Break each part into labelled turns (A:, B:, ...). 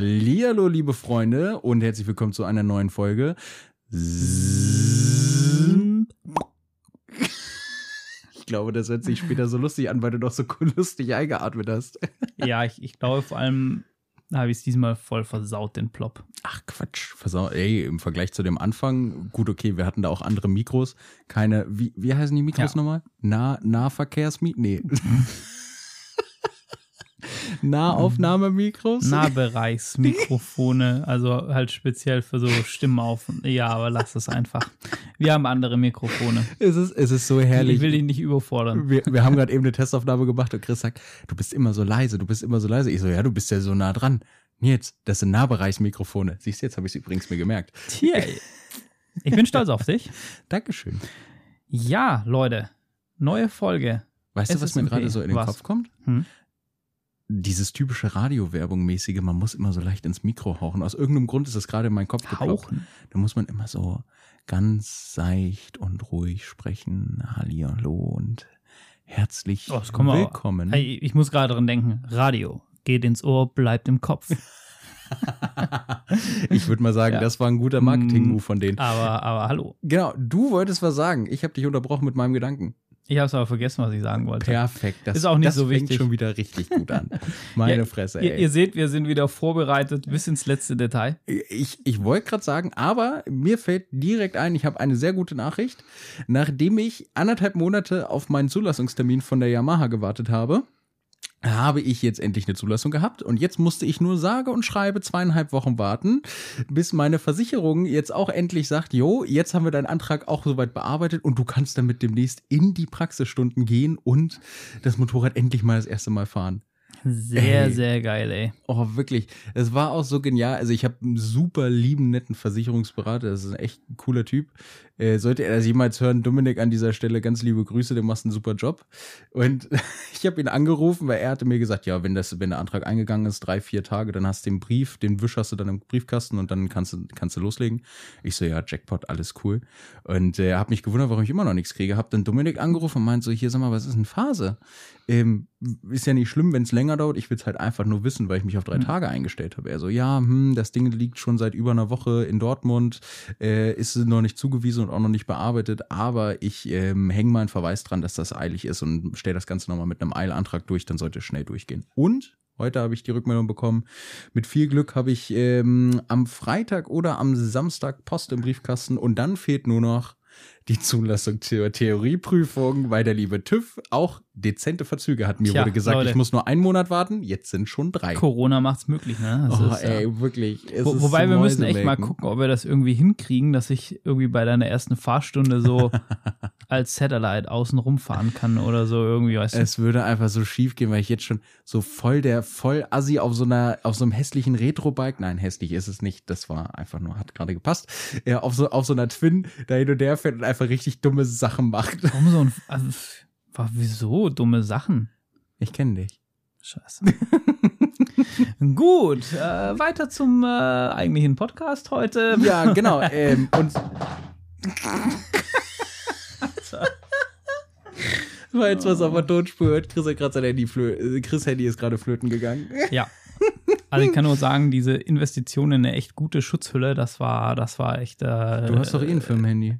A: Hallihallo, liebe Freunde, und herzlich willkommen zu einer neuen Folge. Ich glaube, das hört sich später so lustig an, weil du doch so lustig eingeatmet hast.
B: Ja, ich, ich glaube vor allem habe ich es diesmal voll versaut, den Plop.
A: Ach Quatsch, versaut. Ey, im Vergleich zu dem Anfang, gut, okay, wir hatten da auch andere Mikros. Keine, wie, wie heißen die Mikros
B: Ja.
A: nochmal? Nah, Nahverkehrsmikros? Nee. Nahaufnahmemikros?
B: Nahbereichsmikrofone, also halt speziell für so Stimmen auf. Ja, aber lass es einfach. Wir haben andere Mikrofone.
A: Es ist, es ist so herrlich.
B: Ich will dich nicht überfordern.
A: wir, wir haben gerade eben eine Testaufnahme gemacht und Chris sagt, du bist immer so leise, du bist immer so leise. Ich so, ja, du bist ja so nah dran. Nils, das sind Nahbereichsmikrofone. Siehst du, jetzt habe ich es übrigens mir gemerkt.
B: Tja, ich bin stolz auf dich.
A: Dankeschön.
B: Ja, Leute, neue Folge.
A: Weißt du, was mir gerade so in den
B: Was?
A: Kopf kommt?
B: Hm?
A: Dieses typische Radiowerbung-mäßige, man muss immer so leicht ins Mikro hauchen. Aus irgendeinem Grund ist das gerade in meinen Kopf geploppt. Da muss man immer so ganz seicht und ruhig sprechen. Hallihallo und herzlich
B: Oh,
A: willkommen.
B: Hey, ich muss gerade dran denken. Radio geht ins Ohr, bleibt im Kopf.
A: Ich würde mal sagen,
B: Ja.
A: das war ein guter Marketing-Move von denen.
B: Aber, aber hallo.
A: Genau, du wolltest was sagen. Ich habe dich unterbrochen mit meinem Gedanken.
B: Ich habe es aber vergessen, was ich sagen wollte.
A: Perfekt. Das,
B: Ist auch nicht
A: das
B: so
A: fängt
B: wichtig.
A: schon wieder richtig gut an. Meine
B: Ja,
A: Fresse,
B: Ihr,
A: ey.
B: ihr seht, wir sind wieder vorbereitet bis ins letzte Detail.
A: Ich, ich wollte gerade sagen, aber mir fällt direkt ein, ich habe eine sehr gute Nachricht. Nachdem ich anderthalb Monate auf meinen Zulassungstermin von der Yamaha gewartet habe, habe ich jetzt endlich eine Zulassung gehabt und jetzt musste ich nur sage und schreibe zweieinhalb Wochen warten, bis meine Versicherung jetzt auch endlich sagt, jo, jetzt haben wir deinen Antrag auch soweit bearbeitet und du kannst damit demnächst in die Praxisstunden gehen und das Motorrad endlich mal das erste Mal fahren.
B: Sehr,
A: Ey.
B: sehr geil, ey.
A: Oh, wirklich. Es war auch so genial. Also ich habe einen super lieben, netten Versicherungsberater. Das ist ein echt cooler Typ. Äh, sollte er das jemals hören, Dominik an dieser Stelle ganz liebe Grüße, du machst einen super Job. Und ich habe ihn angerufen, weil er hatte mir gesagt, ja, wenn das, wenn der Antrag eingegangen ist, drei, vier Tage, dann hast du den Brief, den Wisch hast du dann im Briefkasten und dann kannst du, kannst du loslegen. Ich so, ja, Jackpot, alles cool. Und äh, er hat mich gewundert, warum ich immer noch nichts kriege. Hab dann Dominik angerufen und meint so, hier, sag mal, was ist denn Phase? Ähm, ist ja nicht schlimm, wenn es länger dauert. Ich will es halt einfach nur wissen, weil ich mich auf drei
B: Mhm.
A: Tage eingestellt habe. Er so, ja, hm, das Ding liegt schon seit über einer Woche in Dortmund, äh, ist noch nicht zugewiesen und auch noch nicht bearbeitet, aber ich ähm, hänge mal einen Verweis dran, dass das eilig ist und stelle das Ganze nochmal mit einem Eilantrag durch, dann sollte es schnell durchgehen. Und Heute habe ich die Rückmeldung bekommen. Mit viel Glück habe ich ähm, am Freitag oder am Samstag Post im Briefkasten und dann fehlt nur noch die Zulassung zur Theorieprüfung, weil der liebe TÜV auch dezente Verzüge hat. Mir
B: Tja,
A: wurde gesagt,
B: Leute.
A: ich muss nur einen Monat warten, jetzt sind schon drei.
B: Corona macht's möglich, ne? Das
A: Oh,
B: ist, ja-
A: ey, wirklich.
B: Wo, wobei wir müssen echt mal gucken, ob wir das irgendwie hinkriegen, dass ich irgendwie bei deiner ersten Fahrstunde so als Satellite außen rumfahren kann oder so irgendwie, weißt du?
A: Es würde einfach so schief gehen, weil ich jetzt schon so voll der voll Assi auf so einer auf so einem hässlichen Retro-Bike, nein, hässlich ist es nicht, das war einfach nur hat gerade gepasst. Ja, auf so auf so einer Twin da hin und her fährt und einfach richtig dumme Sachen macht.
B: Warum so ein. Also, wieso dumme Sachen?
A: Ich kenne dich.
B: Scheiße. Gut, äh, weiter zum äh, eigentlichen Podcast heute.
A: Ja, genau. ähm, und Weil jetzt was auf der Tonspur hört, Chris hat gerade sein Handy flö äh, Chris Handy ist gerade flöten gegangen.
B: Ja. Also ich kann nur sagen, diese Investition in eine echt gute Schutzhülle, das war, das war echt. Äh,
A: Du hast doch eh ein Firmenhandy.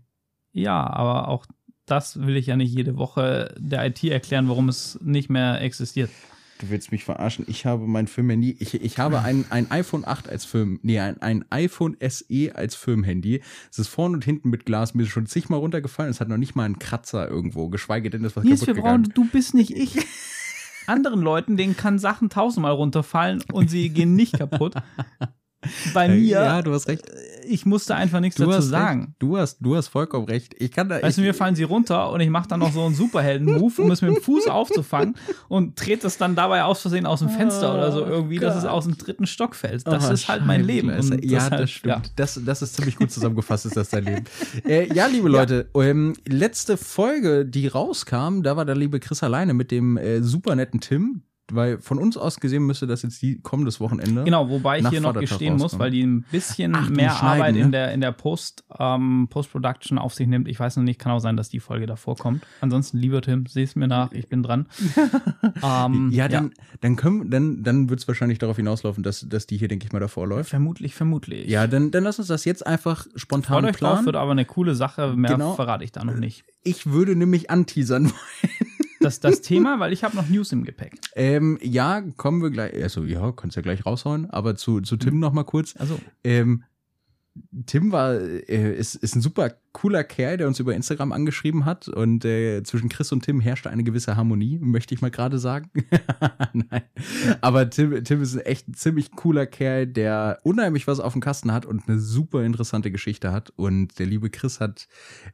B: Ja, aber auch das will ich ja nicht jede Woche der IT erklären, warum es nicht mehr existiert.
A: Du willst mich verarschen. Ich habe mein Firmenhandy. Ich, ich habe ein, ein iPhone 8 als Firmen, nee, ein, ein iPhone SE als Firmenhandy. Es ist vorne und hinten mit Glas. Mir ist schon zigmal runtergefallen. Es hat noch nicht mal einen Kratzer irgendwo, geschweige denn, ist was
B: Nils, wir
A: kaputt
B: brauchen,
A: gegangen.
B: du bist nicht ich. Anderen Leuten, denen kann Sachen tausendmal runterfallen und sie gehen nicht kaputt. Bei mir,
A: Ja, du hast recht.
B: ich musste einfach nichts
A: Du
B: dazu sagen.
A: recht. Du hast, du hast vollkommen recht. Ich kann da.
B: Weißt du, mir fallen sie runter und ich mache dann noch so einen Superhelden-Move, um es mit dem Fuß aufzufangen und trete es dann dabei aus Versehen aus dem Fenster oder so irgendwie, dass es
A: Gott.
B: aus dem dritten Stock fällt. Das
A: Oh,
B: ist halt mein Leben. Und
A: ja,
B: deshalb,
A: das stimmt.
B: ja.
A: Das, das ist ziemlich gut zusammengefasst, ist das dein Leben. Äh, ja, liebe Leute, ähm, letzte Folge, die rauskam, da war der liebe Chris alleine mit dem äh, super netten Tim. Weil von uns aus gesehen müsste das jetzt die kommendes Wochenende.
B: Genau, wobei ich hier noch
A: Vatertag
B: gestehen muss,
A: rauskommen.
B: weil die ein bisschen
A: Ach,
B: mehr Arbeit
A: ne?
B: in der, in der Post, ähm, Post-Production auf sich nimmt. Ich weiß noch nicht, kann auch sein, dass die Folge davor kommt. Ansonsten, lieber Tim, seh es mir nach, ich bin dran. ähm,
A: ja, dann, dann können, dann, dann wird es wahrscheinlich darauf hinauslaufen, dass, dass die hier, denke ich mal, davor läuft.
B: Vermutlich, vermutlich.
A: Ja, dann, dann lass uns das jetzt einfach spontan
B: Freut euch drauf,
A: planen.
B: wird aber eine coole Sache. Mehr
A: Genau.
B: verrate ich da noch nicht.
A: Ich würde nämlich anteasern.
B: Das, das Thema, weil ich habe noch News im Gepäck.
A: ähm, ja, kommen wir gleich. Also, ja, kannst ja gleich raushauen, aber zu, zu
B: Mhm.
A: Tim noch mal kurz.
B: Also,
A: Ähm, Tim war, äh, ist, ist ein super cooler Kerl, der uns über Instagram angeschrieben hat. Und äh, zwischen Chris und Tim herrschte eine gewisse Harmonie, möchte ich mal gerade sagen. Nein. Aber Tim, Tim ist ein echt ein ziemlich cooler Kerl, der unheimlich was auf dem Kasten hat und eine super interessante Geschichte hat. Und der liebe Chris hat,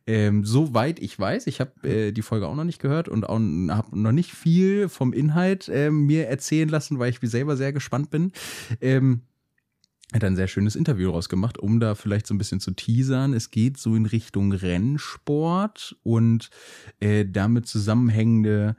A: ähm, soweit ich weiß, ich habe äh, die Folge auch noch nicht gehört und auch habe noch nicht viel vom Inhalt ähm, mir erzählen lassen, weil ich selber sehr gespannt bin. Ähm, hat ein sehr schönes Interview rausgemacht, um da vielleicht so ein bisschen zu teasern. Es geht so in Richtung Rennsport und äh, damit zusammenhängende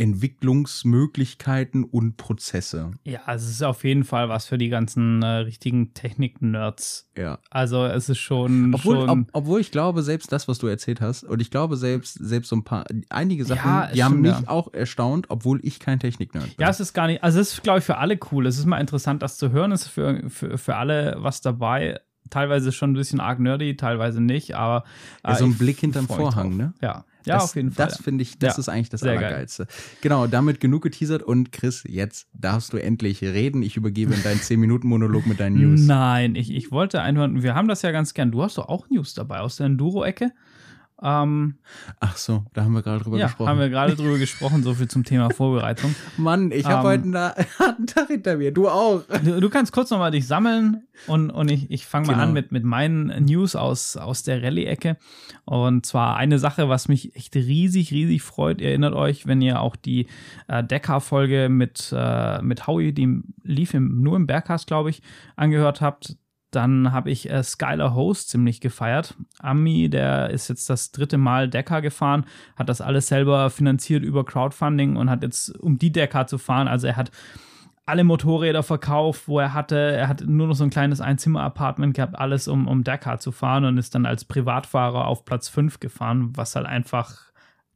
A: Entwicklungsmöglichkeiten und Prozesse.
B: ja, also es ist auf jeden Fall was für die ganzen äh, richtigen Technik-Nerds.
A: Ja.
B: Also es ist schon.
A: Obwohl,
B: schon
A: ob, obwohl ich glaube, selbst das, was du erzählt hast, und ich glaube, selbst, selbst so ein paar, einige Sachen,
B: Ja,
A: die haben mich
B: ja.
A: auch erstaunt, obwohl ich kein Technik-Nerd bin.
B: Ja, es ist gar nicht, also es ist, glaube ich, für alle cool. Es ist mal interessant, das zu hören. Es ist für, für, für alle was dabei. Teilweise schon ein bisschen arg nerdy, teilweise nicht, aber.
A: Ja, so ein Blick hinterm Vorhang, ne?
B: Ja, ja
A: das,
B: auf jeden Fall.
A: Das finde ich, das
B: Ja,
A: ist eigentlich das
B: sehr geil.
A: Allergeilste. Genau, damit genug geteasert und Chris, jetzt darfst du endlich reden. Ich übergebe in deinen 10-Minuten-Monolog mit deinen News.
B: Nein, ich, ich wollte einfach, wir haben das ja ganz gern. Du hast doch auch News dabei aus der Enduro-Ecke. Ähm,
A: Ach so, da haben wir gerade drüber
B: ja,
A: gesprochen.
B: haben wir gerade drüber gesprochen, so viel zum Thema Vorbereitung.
A: Mann, ich habe
B: Ähm,
A: heute einen harten Tag hinter mir. Du auch.
B: Du, du kannst kurz nochmal dich sammeln und, und ich, ich fange mal
A: Genau.
B: an mit, mit meinen News aus, aus der Rallye-Ecke. Und zwar eine Sache, was mich echt riesig, riesig freut. Ihr erinnert euch, wenn ihr auch die äh, Decker-Folge mit, äh, mit Howie, die lief im, nur im Bergcast, glaube ich, angehört habt. Dann habe ich äh, Skylar Host ziemlich gefeiert. Ami, der ist jetzt das dritte Mal Decker gefahren, hat das alles selber finanziert über Crowdfunding und hat jetzt, um die Decker zu fahren, also er hat alle Motorräder verkauft, wo er hatte. Er hat nur noch so ein kleines Einzimmer-Apartment gehabt, alles um, um Dakar zu fahren und ist dann als Privatfahrer auf Platz 5 gefahren, was halt einfach,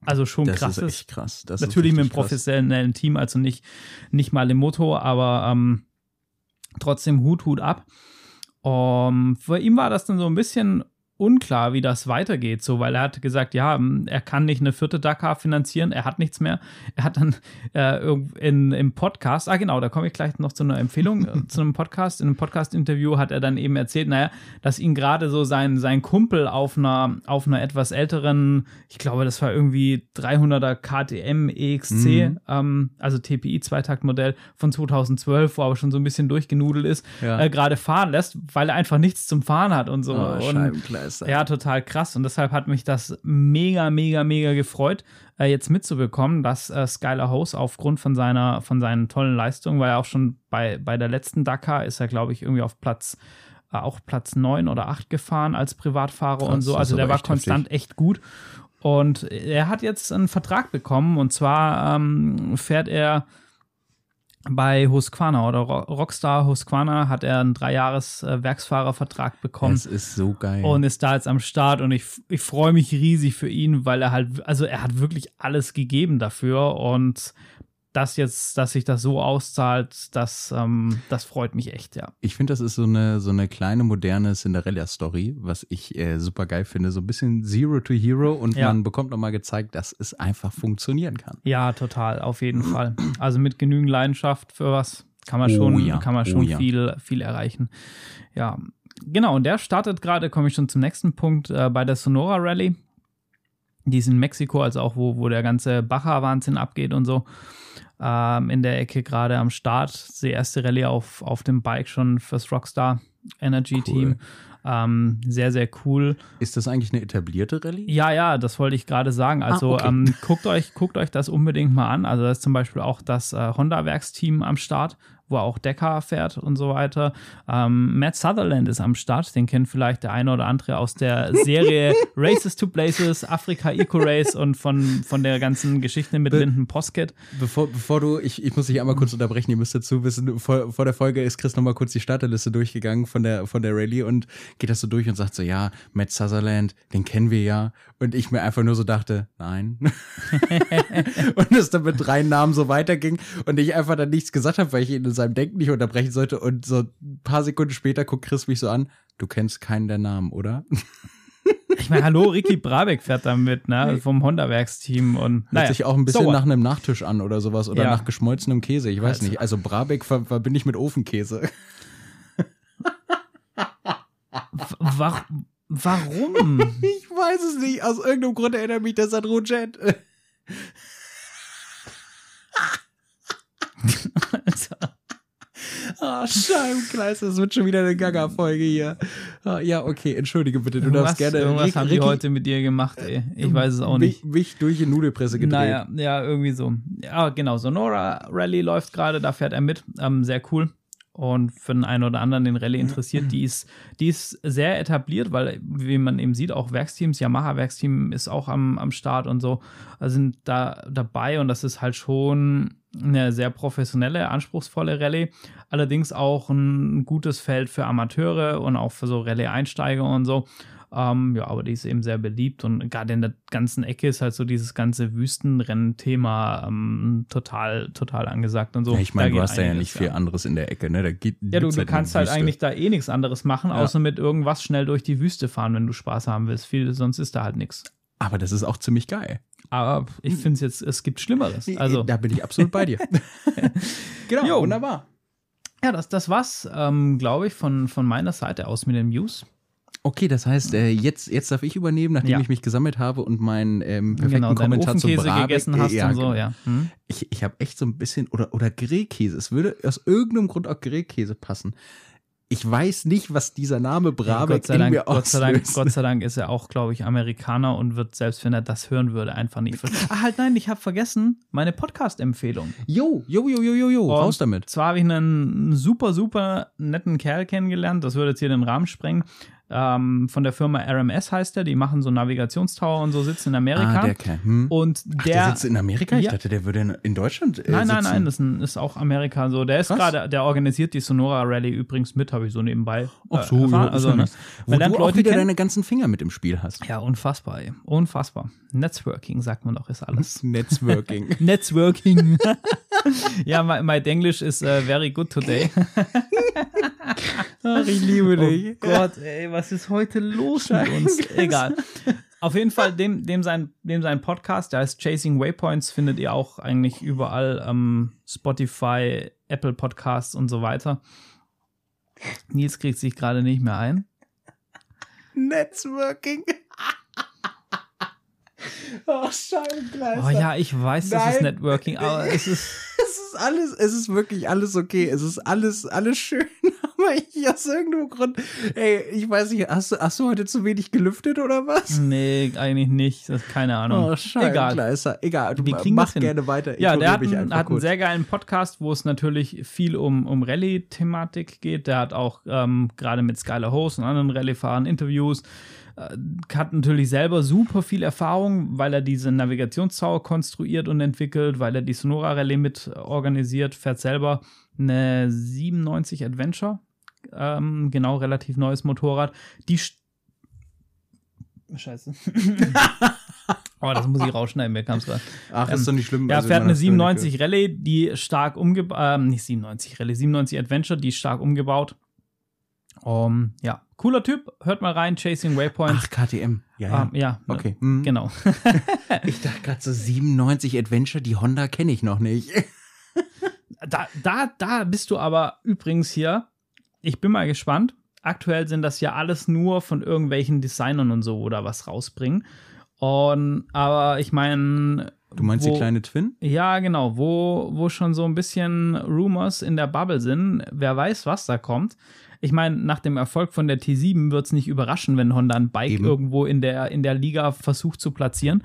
B: also schon
A: Das
B: krass
A: ist echt krass. Das
B: Natürlich mit einem
A: richtig krass.
B: professionellen Team, also nicht, nicht mal im Motor, aber ähm, trotzdem Hut, Hut ab. Um, für ihn war das dann so ein bisschen unklar, wie das weitergeht, so, weil er hat gesagt, ja, er kann nicht eine vierte Dakar finanzieren, er hat nichts mehr. Er hat dann äh, in, im Podcast, ah genau, da komme ich gleich noch zu einer Empfehlung, äh, zu einem Podcast. In einem Podcast-Interview hat er dann eben erzählt, naja, dass ihn gerade so sein, sein Kumpel auf einer, auf einer etwas älteren, ich glaube, das war irgendwie 300er KTM EXC,
A: Mhm.
B: ähm, also TPI Zweitaktmodell von 2012, wo aber schon so ein bisschen durchgenudelt ist,
A: Ja.
B: äh, gerade fahren lässt, weil er einfach nichts zum Fahren hat und so.
A: Oh,
B: und
A: Scheibenkleister.
B: ja, total krass. Und deshalb hat mich das mega, mega, mega gefreut, äh, jetzt mitzubekommen, dass äh, Skylar Hose aufgrund von seiner, von seinen tollen Leistungen, weil er auch schon bei, bei der letzten Dakar ist er, glaube ich, irgendwie auf Platz, äh, auch Platz 9 oder 8 gefahren als Privatfahrer
A: Krass,
B: und so. Also
A: ist
B: der war
A: echt
B: konstant echt gut. Und er hat jetzt einen Vertrag bekommen und zwar ähm, fährt er bei Husqvarna oder Ro- Rockstar Husqvarna hat er einen Dreijahres äh, Werksfahrervertrag bekommen
A: Das ist so geil.
B: und ist da jetzt am Start und ich, ich freue mich riesig für ihn, weil er halt, also er hat wirklich alles gegeben dafür und das jetzt, dass sich das so auszahlt, das, ähm, das freut mich echt, ja.
A: Ich finde, das ist so eine, so eine kleine moderne Cinderella-Story, was ich äh, super geil finde. So ein bisschen Zero to Hero und
B: Ja.
A: man bekommt nochmal gezeigt, dass es einfach funktionieren kann.
B: Ja, total, auf jeden Fall. Also mit genügend Leidenschaft für was kann man
A: Oh
B: schon,
A: ja,
B: kann man
A: oh
B: schon
A: ja.
B: viel, viel erreichen. Ja, genau. Und der startet gerade, komme ich schon zum nächsten Punkt, äh, bei der Sonora Rally. Die ist in Mexiko, also auch wo, wo der ganze Baja-Wahnsinn abgeht und so. Ähm, in der Ecke gerade am Start. Die erste Rallye auf, auf dem Bike schon fürs Rockstar Energy Team. Ähm, sehr, sehr cool.
A: Ist das eigentlich eine etablierte Rallye?
B: Ja, ja, das wollte ich gerade sagen. Also
A: okay.
B: ähm, guckt, euch, guckt euch das unbedingt mal an. Also da ist zum Beispiel auch das äh, Honda-Werksteam am Start, wo auch Decker fährt und so weiter. Ähm, Matt Sutherland ist am Start, den kennt vielleicht der eine oder andere aus der Serie Races to Places, Afrika Eco Race und von, von der ganzen Geschichte mit
A: Be
B: Linden Posket.
A: Bevor, bevor du, ich, ich muss dich einmal kurz unterbrechen, ihr müsst dazu wissen, vor, vor der Folge ist Chris nochmal kurz die Starterliste durchgegangen von der, von der Rallye und geht das so durch und sagt so, ja, Matt Sutherland, den kennen wir ja. Und ich mir einfach nur so dachte, nein. und es dann mit drei Namen so weiterging und ich einfach dann nichts gesagt habe, weil ich ihn in seinem Denken nicht unterbrechen sollte. Und so ein paar Sekunden später guckt Chris mich so an, du kennst keinen der Namen, oder?
B: Ich meine, hallo, Ricky Brabeck fährt da mit, ne, vom Honda-Werksteam und
A: Hört
B: naja,
A: sich auch ein bisschen
B: so
A: nach einem Nachtisch an oder sowas oder
B: Ja.
A: nach geschmolzenem Käse, ich weiß
B: Also-
A: nicht. Also Brabeck ver verbinde ich mit Ofenkäse.
B: wa warum?
A: Ich weiß es nicht. Aus irgendeinem Grund erinnert mich das an Roget. Ah, Scheibenkleis, das wird schon wieder eine Gaga-Folge hier. Ah, ja, okay, entschuldige bitte, du
B: Irgendwas,
A: darfst gerne.
B: irgendwas
A: Rick-
B: haben die
A: Ricky-
B: heute mit dir gemacht, ey. Ich weiß es auch nicht.
A: Mich, mich durch die Nudelpresse gedreht.
B: Naja, ja, irgendwie so. Ja, genau. Sonora Rally läuft gerade, da fährt er mit. Ähm, sehr cool. Und für den einen oder anderen den Rallye interessiert, die ist, die ist sehr etabliert, weil, wie man eben sieht, auch Werksteams, Yamaha-Werksteam ist auch am, am Start und so, äh, sind da dabei und das ist halt schon eine sehr professionelle, anspruchsvolle Rallye. Allerdings auch ein gutes Feld für Amateure und auch für so Rallye-Einsteiger und so. Ähm, ja, aber die ist eben sehr beliebt und gerade in der ganzen Ecke ist halt so dieses ganze Wüstenrennen-Thema ähm, total, total angesagt und so.
A: Ja, ich meine, du hast da ja nicht viel anderes in der Ecke, ne? Da geht,
B: Ja, du, du
A: halt
B: kannst halt
A: Wüste.
B: eigentlich da eh nichts anderes machen,
A: Ja.
B: außer mit irgendwas schnell durch die Wüste fahren, wenn du Spaß haben willst. Viel, sonst ist da halt nichts.
A: Aber das ist auch ziemlich geil.
B: Aber ich finde es jetzt, es gibt Schlimmeres. Also,
A: da bin ich absolut bei dir. genau,
B: Jo.
A: wunderbar.
B: ja, das, das war's, ähm, glaube ich, von, von meiner Seite aus mit den News.
A: Okay, das heißt, äh, jetzt, jetzt darf ich übernehmen, nachdem
B: Ja.
A: ich mich gesammelt habe und meinen ähm, perfekten
B: Genau,
A: Kommentar zum Brabeck.
B: gegessen hast
A: ja,
B: und so,
A: genau.
B: ja. Hm?
A: Ich, ich habe echt so ein bisschen, oder, oder Grillkäse. Es würde aus irgendeinem Grund auch Grillkäse passen. Ich weiß nicht, was dieser Name Brabeck
B: Gott sei,
A: in
B: Dank,
A: mir
B: Gott, sei Dank. Gott sei Dank ist er auch, glaube ich, Amerikaner und wird, selbst wenn er das hören würde, einfach nicht. ver- Ah, halt, nein, ich habe vergessen, meine Podcast-Empfehlung.
A: Jo, jo, jo, jo, jo, jo, raus damit.
B: Zwar habe ich einen super, super netten Kerl kennengelernt, das würde jetzt hier den Rahmen sprengen. Ähm, von der Firma RMS heißt er, die machen so Navigationstower und so, sitzen in Amerika.
A: Ah, der Kerl. Hm.
B: und
A: Ach,
B: der,
A: der sitzt in Amerika? Ich
B: Ja.
A: dachte, der würde in, in Deutschland äh,
B: Nein, nein,
A: sitzen.
B: nein, das ist, ein, ist auch Amerika so. Der ist gerade, der organisiert die Sonora Rally übrigens mit, habe ich so nebenbei.
A: Ach so,
B: äh,
A: ja,
B: erfahren.
A: ist
B: also,
A: ja
B: ne?
A: Wo du auch wieder
B: kennen.
A: deine ganzen Finger mit im Spiel hast.
B: Ja, unfassbar, ey. Unfassbar. Networking, sagt man doch, ist alles.
A: Networking.
B: Networking. ja, my, my English is uh, very good today.
A: Ach, ich liebe
B: Oh Gott, ey, was ist heute los mit uns? Egal. Auf jeden Fall, dem, dem, sein, dem sein Podcast, der heißt Chasing Waypoints, findet ihr auch eigentlich überall ähm, Spotify, Apple Podcasts und so weiter. Nils kriegt sich gerade nicht mehr ein.
A: Networking. oh, Scheibengleiser.
B: Oh ja, ich weiß, das ist
A: Nein.
B: Networking, aber es ist.
A: Es ist alles, es ist wirklich alles okay. Es ist alles, alles schön. Aber ich aus irgendeinem Grund, ey, ich weiß nicht, hast du, hast du heute zu wenig gelüftet oder was?
B: Nee, eigentlich nicht. Das, keine Ahnung.
A: Oh,
B: Egal.
A: Scheibengleiser. Egal, du
B: Wir kriegen
A: mach gerne weiter.
B: Ja, der hat,
A: mich
B: einen, hat einen sehr geilen Podcast, wo es natürlich viel um, um Rallye-Thematik geht. Der hat auch ähm, gerade mit Skylar Host und anderen Rallye-Fahrern Interviews. Äh, hat natürlich selber super viel Erfahrung, weil er diese Navigationstower konstruiert und entwickelt, weil er die Sonora Rallye mit organisiert, fährt selber eine 97 Adventure. Ähm, genau, relativ neues Motorrad. Die st- Scheiße. oh, das muss ich rausschneiden, mir kam es gerade.
A: Ach, ist doch nicht schlimm.
B: Ja,
A: also
B: fährt eine
A: hat's nur nicht
B: 97 Rallye, die stark umgebaut, ähm, nicht 97 Rallye, 97 Adventure, die ist stark umgebaut. Um, ja, cooler Typ, hört mal rein, Chasing. Waypoints.
A: Ach, KTM. Ja, ja.
B: Ähm, ja,
A: okay. Mhm.
B: genau.
A: Ich dachte gerade so 97 Adventure, die Honda kenne ich noch nicht.
B: Da, da, da bist du aber übrigens hier, ich bin mal gespannt. Aktuell sind das ja alles nur von irgendwelchen Designern und so oder was rausbringen. Und, aber ich meine.
A: Du meinst die kleine Twin?
B: Ja, genau, wo, wo schon so ein bisschen Rumors in der Bubble sind. Wer weiß, was da kommt. Ich meine, nach dem Erfolg von der T7 wird es nicht überraschen, wenn Honda ein Bike
A: Eben.
B: irgendwo in der, in der Liga versucht zu platzieren.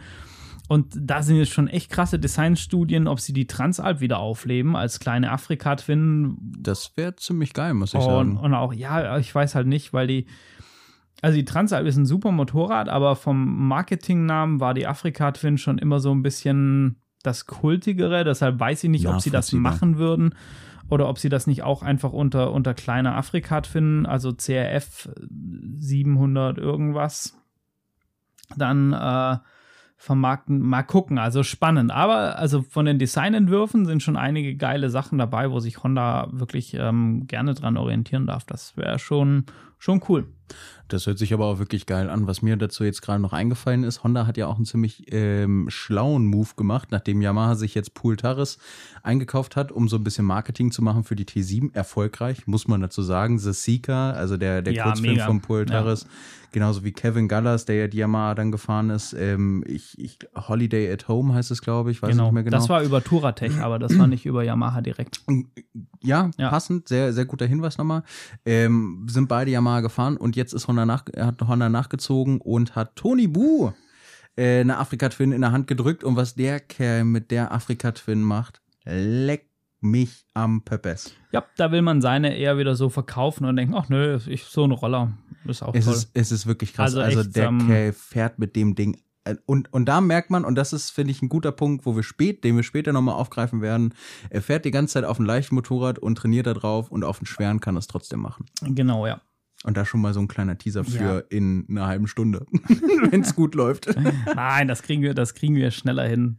B: Und da sind jetzt schon echt krasse Designstudien, ob sie die Transalp wieder aufleben als kleine Afrika-Twin.
A: Das wäre ziemlich geil, muss ich
B: und,
A: sagen.
B: Und auch, ja, ich weiß halt nicht, weil die, also die Transalp ist ein super Motorrad, aber vom Marketingnamen war die Afrika-Twin schon immer so ein bisschen das Kultigere. Deshalb weiß ich nicht, ob sie das machen würden oder ob sie das nicht auch einfach unter, unter kleiner Afrika-Twin, also CRF 700 irgendwas, dann äh, vermarkten. Mal gucken, also spannend. Aber also von den Designentwürfen sind schon einige geile Sachen dabei, wo sich Honda wirklich ähm, gerne dran orientieren darf. Das wäre schon, schon cool.
A: Das hört sich aber auch wirklich geil an. Was mir dazu jetzt gerade noch eingefallen ist, Honda hat ja auch einen ziemlich ähm, schlauen Move gemacht, nachdem Yamaha sich jetzt Pool Taris eingekauft hat, um so ein bisschen Marketing zu machen für die T7. Erfolgreich, muss man dazu sagen. The Seeker, also der, der ja, Kurzfilm mega. von Pool Taris, ja. genauso wie Kevin Gallas, der ja die Yamaha dann gefahren ist. Ähm, ich, ich, Holiday at Home heißt es, glaube ich, weiß genau. nicht mehr genau.
B: Das war über Touratech, aber das war nicht über Yamaha direkt.
A: Ja, ja. passend, sehr, sehr guter Hinweis nochmal. Ähm, sind beide Yamaha gefahren und jetzt ist Honda, nach, hat Honda nachgezogen und hat Tony Bu äh, eine Afrika-Twin in der Hand gedrückt. Und was der Kerl mit der Afrika-Twin macht, leck mich am Pöppes.
B: Ja, da will man seine eher wieder so verkaufen und denken, ach nö, ich, so ein Roller ist auch
A: es
B: toll.
A: Ist, es ist wirklich krass. Also, also echt, der ähm, Kerl fährt mit dem Ding äh, und, und da merkt man, und das ist, finde ich, ein guter Punkt, wo wir spät, den wir später nochmal aufgreifen werden, er fährt die ganze Zeit auf einem leichten Motorrad und trainiert da drauf und auf einem schweren kann es trotzdem machen.
B: Genau, ja.
A: Und da schon mal so ein kleiner Teaser für ja. in einer halben Stunde, wenn es gut läuft.
B: Nein, das kriegen wir, das kriegen wir schneller hin,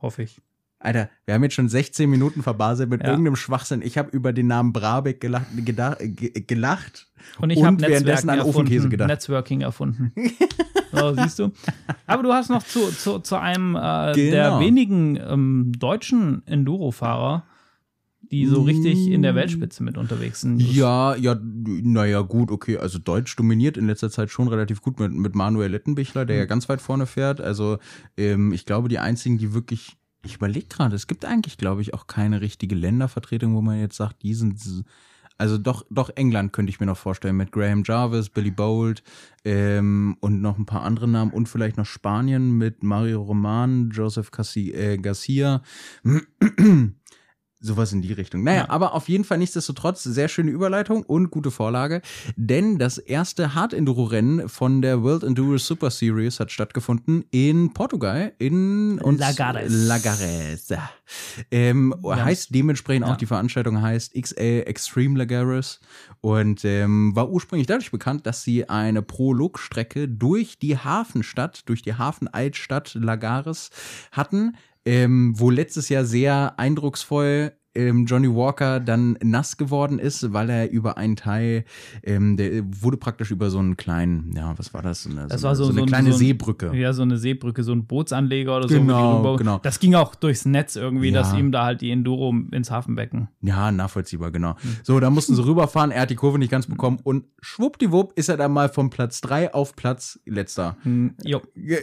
B: hoffe ich.
A: Alter, wir haben jetzt schon 16 Minuten verbaselt mit ja. irgendeinem Schwachsinn. Ich habe über den Namen Brabeck gelacht, gedacht, gelacht
B: und ich habe währenddessen an Ofenkäse gedacht. Netzworking erfunden. so, siehst du. Aber du hast noch zu, zu, zu einem äh, genau. der wenigen ähm, deutschen Enduro-Fahrer, die so richtig in der Weltspitze mit unterwegs sind.
A: Ja, ja, naja, gut, okay. Also Deutsch dominiert in letzter Zeit schon relativ gut mit, mit Manuel Lettenbichler, der mhm. ja ganz weit vorne fährt. Also ähm, ich glaube, die einzigen, die wirklich, ich überlege gerade, es gibt eigentlich, glaube ich, auch keine richtige Ländervertretung, wo man jetzt sagt, die sind also doch, doch England könnte ich mir noch vorstellen mit Graham Jarvis, Billy Bolt ähm, und noch ein paar andere Namen und vielleicht noch Spanien mit Mario Roman, Joseph Cassi äh, Garcia. Sowas in die Richtung. Naja, ja. aber auf jeden Fall nichtsdestotrotz sehr schöne Überleitung und gute Vorlage, denn das erste Hard-Enduro-Rennen von der World Enduro Super Series hat stattgefunden in Portugal, in
B: Lagares.
A: Lagares. Ähm, ja. Heißt dementsprechend ja. auch, die Veranstaltung heißt XL Extreme Lagares und ähm, war ursprünglich dadurch bekannt, dass sie eine Prologstrecke durch die Hafenstadt, durch die Hafenaltstadt Lagares hatten ähm, wo letztes Jahr sehr eindrucksvoll ähm, Johnny Walker dann nass geworden ist, weil er über einen Teil, ähm, der wurde praktisch über so einen kleinen, ja, was war das?
B: Eine, das so, war so,
A: so eine
B: so
A: kleine
B: so ein,
A: Seebrücke.
B: Ja, so eine Seebrücke, so ein Bootsanleger oder
A: genau, so. Genau,
B: Das ging auch durchs Netz irgendwie, ja. dass ihm da halt die Enduro ins Hafenbecken.
A: Ja, nachvollziehbar, genau. Hm. So, da mussten sie rüberfahren, er hat die Kurve nicht ganz bekommen und schwuppdiwupp ist er dann mal von Platz 3 auf Platz letzter
B: hm,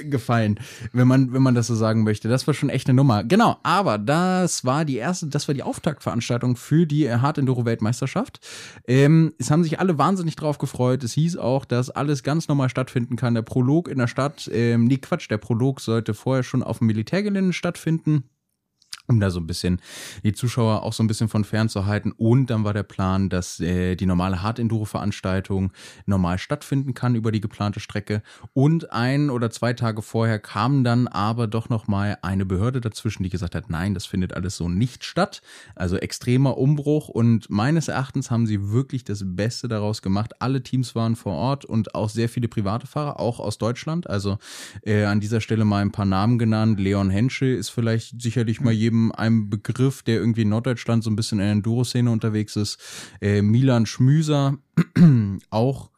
A: gefallen, wenn man, wenn man das so sagen möchte. Das war schon echt eine Nummer. Genau, aber das war die erste, das war die Aufgabe Auftaktveranstaltung für die Hard Enduro Weltmeisterschaft. Ähm, es haben sich alle wahnsinnig drauf gefreut. Es hieß auch, dass alles ganz normal stattfinden kann. Der Prolog in der Stadt, ähm, nee, Quatsch, der Prolog sollte vorher schon auf dem Militärgelände stattfinden um da so ein bisschen die Zuschauer auch so ein bisschen von fern zu halten. Und dann war der Plan, dass äh, die normale Hard-Enduro-Veranstaltung normal stattfinden kann über die geplante Strecke. Und ein oder zwei Tage vorher kam dann aber doch nochmal eine Behörde dazwischen, die gesagt hat, nein, das findet alles so nicht statt. Also extremer Umbruch. Und meines Erachtens haben sie wirklich das Beste daraus gemacht. Alle Teams waren vor Ort und auch sehr viele private Fahrer, auch aus Deutschland. Also äh, an dieser Stelle mal ein paar Namen genannt. Leon Henschel ist vielleicht sicherlich mal jedem jedem einem Begriff, der irgendwie in Norddeutschland so ein bisschen in der Enduro-Szene unterwegs ist. Äh, Milan Schmüser, auch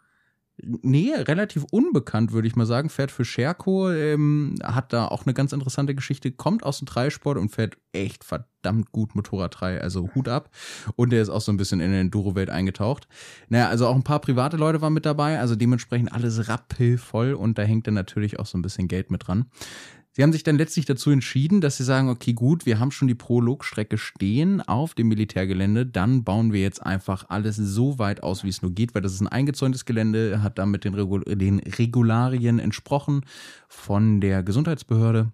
A: nee, relativ unbekannt, würde ich mal sagen. Fährt für Scherko, ähm, hat da auch eine ganz interessante Geschichte, kommt aus dem Dreisport und fährt echt verdammt gut Motorrad 3, also Hut ab. Und der ist auch so ein bisschen in der Enduro-Welt eingetaucht. Naja, also auch ein paar private Leute waren mit dabei, also dementsprechend alles rappelvoll und da hängt dann natürlich auch so ein bisschen Geld mit dran. Sie haben sich dann letztlich dazu entschieden, dass sie sagen, okay, gut, wir haben schon die Prologstrecke stehen auf dem Militärgelände, dann bauen wir jetzt einfach alles so weit aus, wie es nur geht, weil das ist ein eingezäuntes Gelände, hat damit den, Regul den Regularien entsprochen von der Gesundheitsbehörde.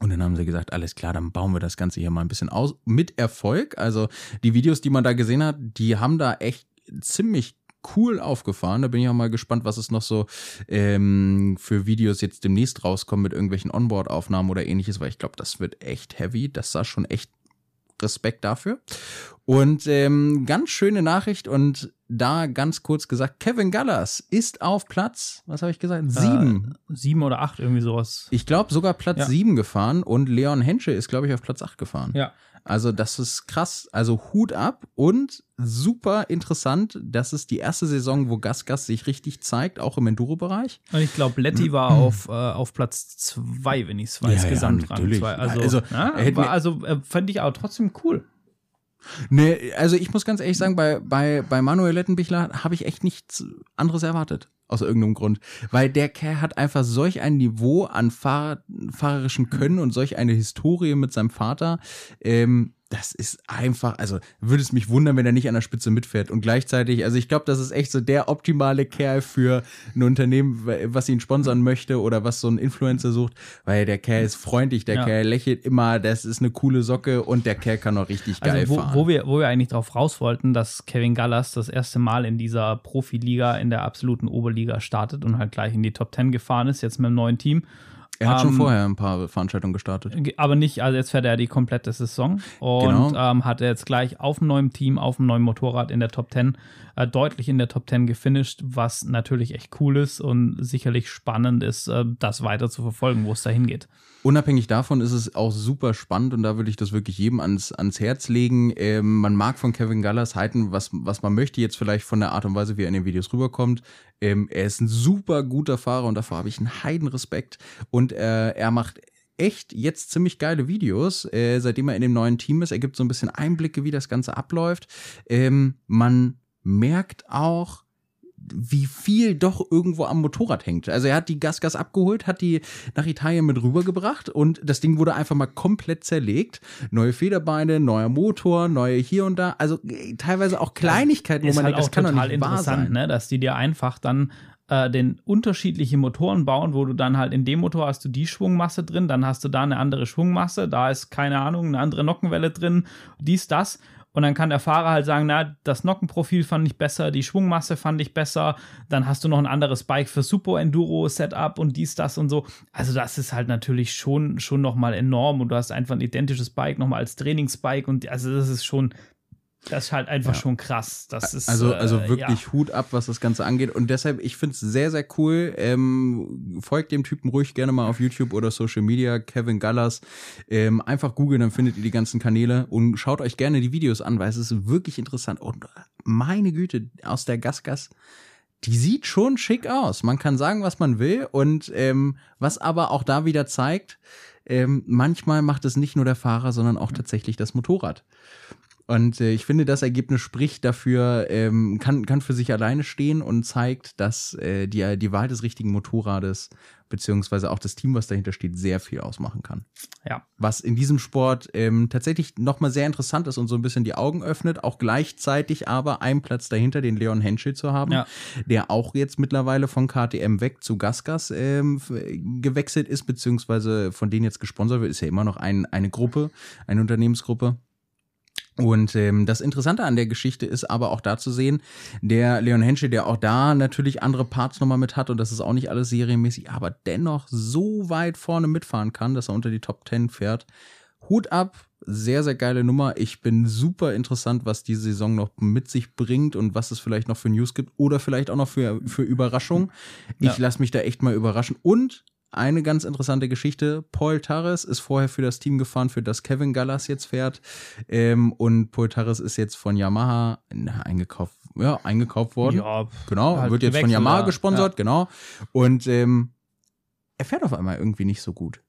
A: Und dann haben sie gesagt, alles klar, dann bauen wir das Ganze hier mal ein bisschen aus. Mit Erfolg. Also die Videos, die man da gesehen hat, die haben da echt ziemlich cool aufgefahren. Da bin ich auch mal gespannt, was es noch so ähm, für Videos jetzt demnächst rauskommen mit irgendwelchen Onboard-Aufnahmen oder ähnliches, weil ich glaube, das wird echt heavy. Das sah schon echt Respekt dafür. Und ähm, ganz schöne Nachricht und da ganz kurz gesagt, Kevin Gallas ist auf Platz, was habe ich gesagt? Sieben.
B: Äh, sieben oder acht, irgendwie sowas.
A: Ich glaube sogar Platz
B: Ja.
A: sieben gefahren und Leon Hensche ist, glaube ich, auf Platz acht gefahren.
B: Ja.
A: Also das ist krass. Also Hut ab und super interessant. Das ist die erste Saison, wo Gasgas sich richtig zeigt, auch im Enduro-Bereich.
B: Und ich glaube, Letty war auf, äh, auf Platz zwei, wenn ich es weiß,
A: Ja, ja,
B: Gesamtrang
A: natürlich.
B: zwei. Also,
A: Also,
B: ja,
A: er hätte
B: war, also äh, fand ich auch trotzdem cool.
A: Nee, also ich muss ganz ehrlich sagen, bei, bei, bei Manuel Lettenbichler habe ich echt nichts anderes erwartet. Aus irgendeinem Grund. Weil der Kerl hat einfach solch ein Niveau an Fahr fahrerischen Können und solch eine Historie mit seinem Vater. Ähm, das ist einfach, also würde es mich wundern, wenn er nicht an der Spitze mitfährt. Und gleichzeitig, also ich glaube, das ist echt so der optimale Kerl für ein Unternehmen, was ihn sponsern möchte oder was so ein Influencer sucht, weil der Kerl ist freundlich, der
B: Ja.
A: Kerl lächelt immer, das ist eine coole Socke und der Kerl kann auch richtig geil
B: Also, wo,
A: fahren.
B: wo, wir, wo wir eigentlich drauf raus wollten, dass Kevin Gallas das erste Mal in dieser Profiliga, in der absoluten Oberliga startet und halt gleich in die Top 10 gefahren ist, jetzt mit einem neuen Team.
A: Er hat schon
B: Ähm,
A: vorher ein paar Veranstaltungen gestartet.
B: Aber nicht, also jetzt fährt er die komplette Saison und
A: Genau.
B: ähm, hat er jetzt gleich auf dem neuen Team, auf dem neuen Motorrad in der Top 10, äh, deutlich in der Top 10 gefinisht, was natürlich echt cool ist und sicherlich spannend ist, äh, das weiter zu verfolgen, wo es dahin geht.
A: Unabhängig davon ist es auch super spannend und da würde ich das wirklich jedem ans, ans Herz legen. Ähm, man mag von Kevin Gallas halten, was, was man möchte, jetzt vielleicht von der Art und Weise, wie er in den Videos rüberkommt. Ähm, er ist ein super guter Fahrer und davor habe ich einen Heidenrespekt. Und äh, er macht echt jetzt ziemlich geile Videos, äh, seitdem er in dem neuen Team ist. Er gibt so ein bisschen Einblicke, wie das Ganze abläuft. Ähm, man merkt auch, wie viel doch irgendwo am Motorrad hängt. Also er hat die Gasgas abgeholt, hat die nach Italien mit rübergebracht und das Ding wurde einfach mal komplett zerlegt. Neue Federbeine, neuer Motor, neue hier und da. Also äh, teilweise auch Kleinigkeiten, wo
B: ist
A: man
B: halt
A: denkt,
B: auch
A: das kann doch nicht wahr
B: interessant,
A: sein.
B: ne? dass die dir einfach dann äh, den unterschiedliche Motoren bauen, wo du dann halt in dem Motor hast du die Schwungmasse drin, dann hast du da eine andere Schwungmasse, da ist keine Ahnung, eine andere Nockenwelle drin, dies, das. Und dann kann der Fahrer halt sagen, na, das Nockenprofil fand ich besser, die Schwungmasse fand ich besser, dann hast du noch ein anderes Bike für Super Enduro Setup und dies, das und so. Also das ist halt natürlich schon, schon nochmal enorm und du hast einfach ein identisches Bike nochmal als Trainingsbike und also das ist schon, das ist halt einfach
A: Ja.
B: schon krass. Das ist,
A: Also, also
B: äh,
A: wirklich
B: ja.
A: Hut ab, was das Ganze angeht. Und deshalb, ich finde es sehr, sehr cool. Ähm, folgt dem Typen ruhig gerne mal auf YouTube oder Social Media, Kevin Gallas. Ähm, einfach googeln, dann findet ihr die ganzen Kanäle und schaut euch gerne die Videos an, weil es ist wirklich interessant. Und meine Güte, aus der Gasgas, die sieht schon schick aus. Man kann sagen, was man will. Und ähm, was aber auch da wieder zeigt, ähm, manchmal macht es nicht nur der Fahrer, sondern auch tatsächlich das Motorrad. Und äh, ich finde, das Ergebnis spricht dafür, ähm, kann, kann für sich alleine stehen und zeigt, dass äh, die, die Wahl des richtigen Motorrades, beziehungsweise auch das Team, was dahinter steht, sehr viel ausmachen kann.
B: Ja.
A: Was in diesem Sport ähm, tatsächlich nochmal sehr interessant ist und so ein bisschen die Augen öffnet, auch gleichzeitig aber einen Platz dahinter, den Leon Henschel zu haben,
B: Ja.
A: der auch jetzt mittlerweile von KTM weg zu Gasgas ähm, gewechselt ist, beziehungsweise von denen jetzt gesponsert wird, ist ja immer noch ein, eine Gruppe, eine Unternehmensgruppe. Und ähm, das Interessante an der Geschichte ist aber auch da zu sehen, der Leon Henschel, der auch da natürlich andere Parts nochmal mit hat und das ist auch nicht alles serienmäßig, aber dennoch so weit vorne mitfahren kann, dass er unter die Top 10 fährt. Hut ab, sehr, sehr geile Nummer. Ich bin super interessant, was diese Saison noch mit sich bringt und was es vielleicht noch für News gibt oder vielleicht auch noch für, für Überraschungen. Ich
B: Ja.
A: lasse mich da echt mal überraschen. Und eine ganz interessante Geschichte. Paul Tarres ist vorher für das Team gefahren, für das Kevin Gallas jetzt fährt. Ähm, und Paul Tarres ist jetzt von Yamaha na, eingekauft, ja, eingekauft worden.
B: Ja,
A: Genau,
B: halt
A: wird jetzt von Yamaha
B: ja.
A: gesponsert, genau. Und ähm, er fährt auf einmal irgendwie nicht so gut.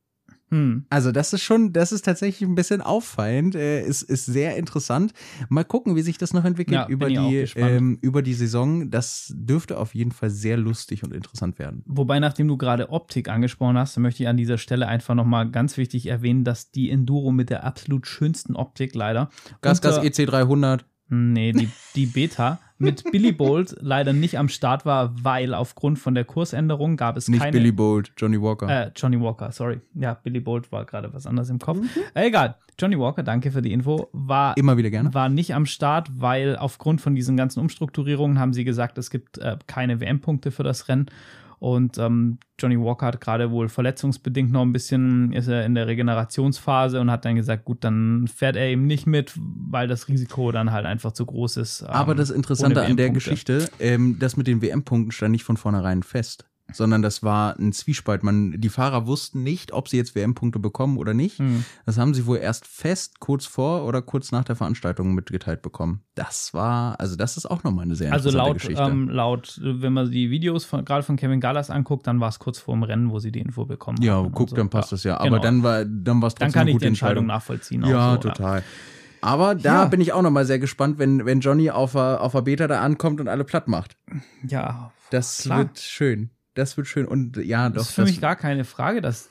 B: Hm.
A: Also das ist schon, das ist tatsächlich ein bisschen auffallend, äh, ist, ist sehr interessant. Mal gucken, wie sich das noch entwickelt
B: Ja,
A: über, die, ähm, über die Saison. Das dürfte auf jeden Fall sehr lustig und interessant werden.
B: Wobei, nachdem du gerade Optik angesprochen hast, möchte ich an dieser Stelle einfach nochmal ganz wichtig erwähnen, dass die Enduro mit der absolut schönsten Optik leider.
A: Gasgas
B: unter-
A: EC300,
B: Nee, die, die Beta mit Billy Bolt leider nicht am Start war, weil aufgrund von der Kursänderung gab es
A: Nicht
B: keine.
A: Billy Bolt, Johnny Walker.
B: Äh, Johnny Walker, sorry. Ja, Billy Bolt war gerade was anderes im Kopf. Äh, egal. Johnny Walker, danke für die Info, war
A: Immer wieder gerne.
B: war nicht am Start, weil aufgrund von diesen ganzen Umstrukturierungen haben sie gesagt, es gibt äh, keine WM-Punkte für das Rennen. Und ähm, Johnny Walker hat gerade wohl verletzungsbedingt noch ein bisschen, ist er in der Regenerationsphase und hat dann gesagt, gut, dann fährt er eben nicht mit, weil das Risiko dann halt einfach zu groß ist. ähm,
A: Aber das Interessante an der. Geschichte, ähm, das mit den WM-Punkten stand nicht von vornherein fest, sondern das war ein Zwiespalt. Man, die Fahrer wussten nicht, ob sie jetzt WM-Punkte bekommen oder nicht.
B: Hm.
A: Das haben sie wohl erst fest kurz vor oder kurz nach der Veranstaltung mitgeteilt bekommen. Das war, also das ist auch nochmal eine sehr
B: Also
A: interessante
B: laut,
A: Geschichte.
B: ähm, laut, wenn man die Videos von, gerade von Kevin Gallas anguckt, dann war es kurz vor dem Rennen, wo sie die Info bekommen
A: ja,
B: haben
A: guck,
B: so.
A: dann passt das ja. Aber
B: Genau.
A: dann war, dann war es
B: Dann
A: trotzdem
B: kann
A: eine
B: ich
A: gute
B: die Entscheidung
A: Entscheidung.
B: nachvollziehen.
A: Ja,
B: so,
A: total. Aber da
B: Ja.
A: bin ich auch nochmal sehr gespannt, wenn, wenn Johnny auf der, auf der Beta da ankommt und alle platt macht.
B: Ja,
A: Das
B: Klar.
A: wird schön. Das wird schön. Und ja, doch,
B: das ist für mich gar keine Frage, dass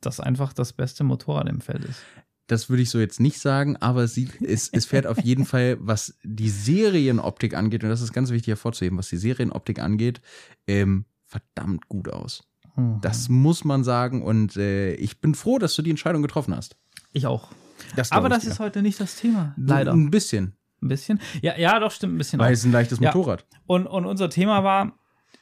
B: das einfach das beste Motorrad im Feld ist.
A: Das würde ich so jetzt nicht sagen, aber es, sieht, es, es fährt auf jeden Fall, was die Serienoptik angeht, und das ist ganz wichtig hervorzuheben, was die Serienoptik angeht, ähm, verdammt gut aus.
B: Mhm.
A: Das muss man sagen und äh, ich bin froh, dass du die Entscheidung getroffen hast.
B: Ich auch.
A: Das
B: Aber das
A: dir.
B: ist heute nicht das Thema. Leider.
A: Ein bisschen,
B: Ein bisschen. Ja, ja, doch, stimmt ein bisschen.
A: weil
B: Auch.
A: es ein leichtes
B: Ja.
A: Motorrad.
B: Und, und unser Thema war,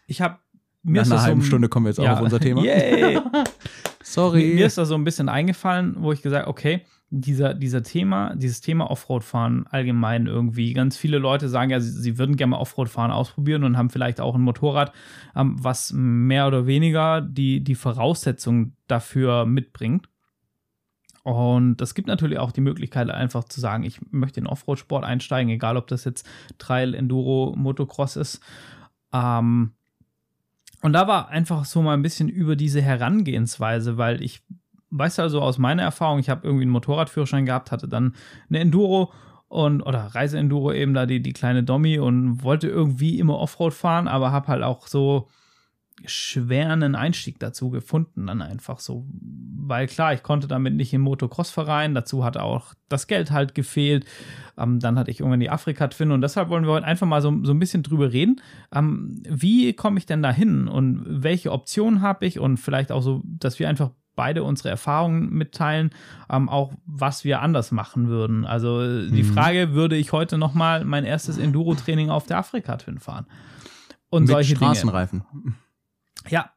B: ich habe mir
A: Nach einer
B: das so
A: halben
B: ein-
A: Stunde kommen wir jetzt auch
B: ja,
A: auf unser Thema.
B: Yay.
A: Sorry.
B: Mir, mir ist da so ein bisschen eingefallen, wo ich gesagt, okay, dieser, dieser Thema, dieses Thema Offroad-Fahren allgemein irgendwie. Ganz viele Leute sagen ja, sie, sie würden gerne mal Offroad-Fahren ausprobieren und haben vielleicht auch ein Motorrad, ähm, was mehr oder weniger die, die Voraussetzungen dafür mitbringt. Und es gibt natürlich auch die Möglichkeit, einfach zu sagen, ich möchte in Offroad-Sport einsteigen, egal ob das jetzt Trail, Enduro, Motocross ist. Ähm, und da war einfach so mal ein bisschen über diese Herangehensweise, weil ich weiß also aus meiner Erfahrung, ich habe irgendwie einen Motorradführerschein gehabt, hatte dann eine Enduro und oder Reiseenduro eben da die, die kleine Dommy und wollte irgendwie immer Offroad fahren, aber habe halt auch so schweren Einstieg dazu gefunden, dann einfach so. Weil klar, ich konnte damit nicht im Motocross-Verein, dazu hat auch das Geld halt gefehlt. Ähm, dann hatte ich irgendwann die Afrika-Twin und deshalb wollen wir heute einfach mal so, so ein bisschen drüber reden. Ähm, wie komme ich denn da hin und welche Optionen habe ich und vielleicht auch so, dass wir einfach beide unsere Erfahrungen mitteilen, ähm, auch was wir anders machen würden. Also äh, die
A: Mhm.
B: Frage, würde ich heute noch mal mein erstes Enduro-Training auf der Afrika-Twin fahren? Und
A: Mit
B: solche Dinge.
A: Straßenreifen.
B: Ja,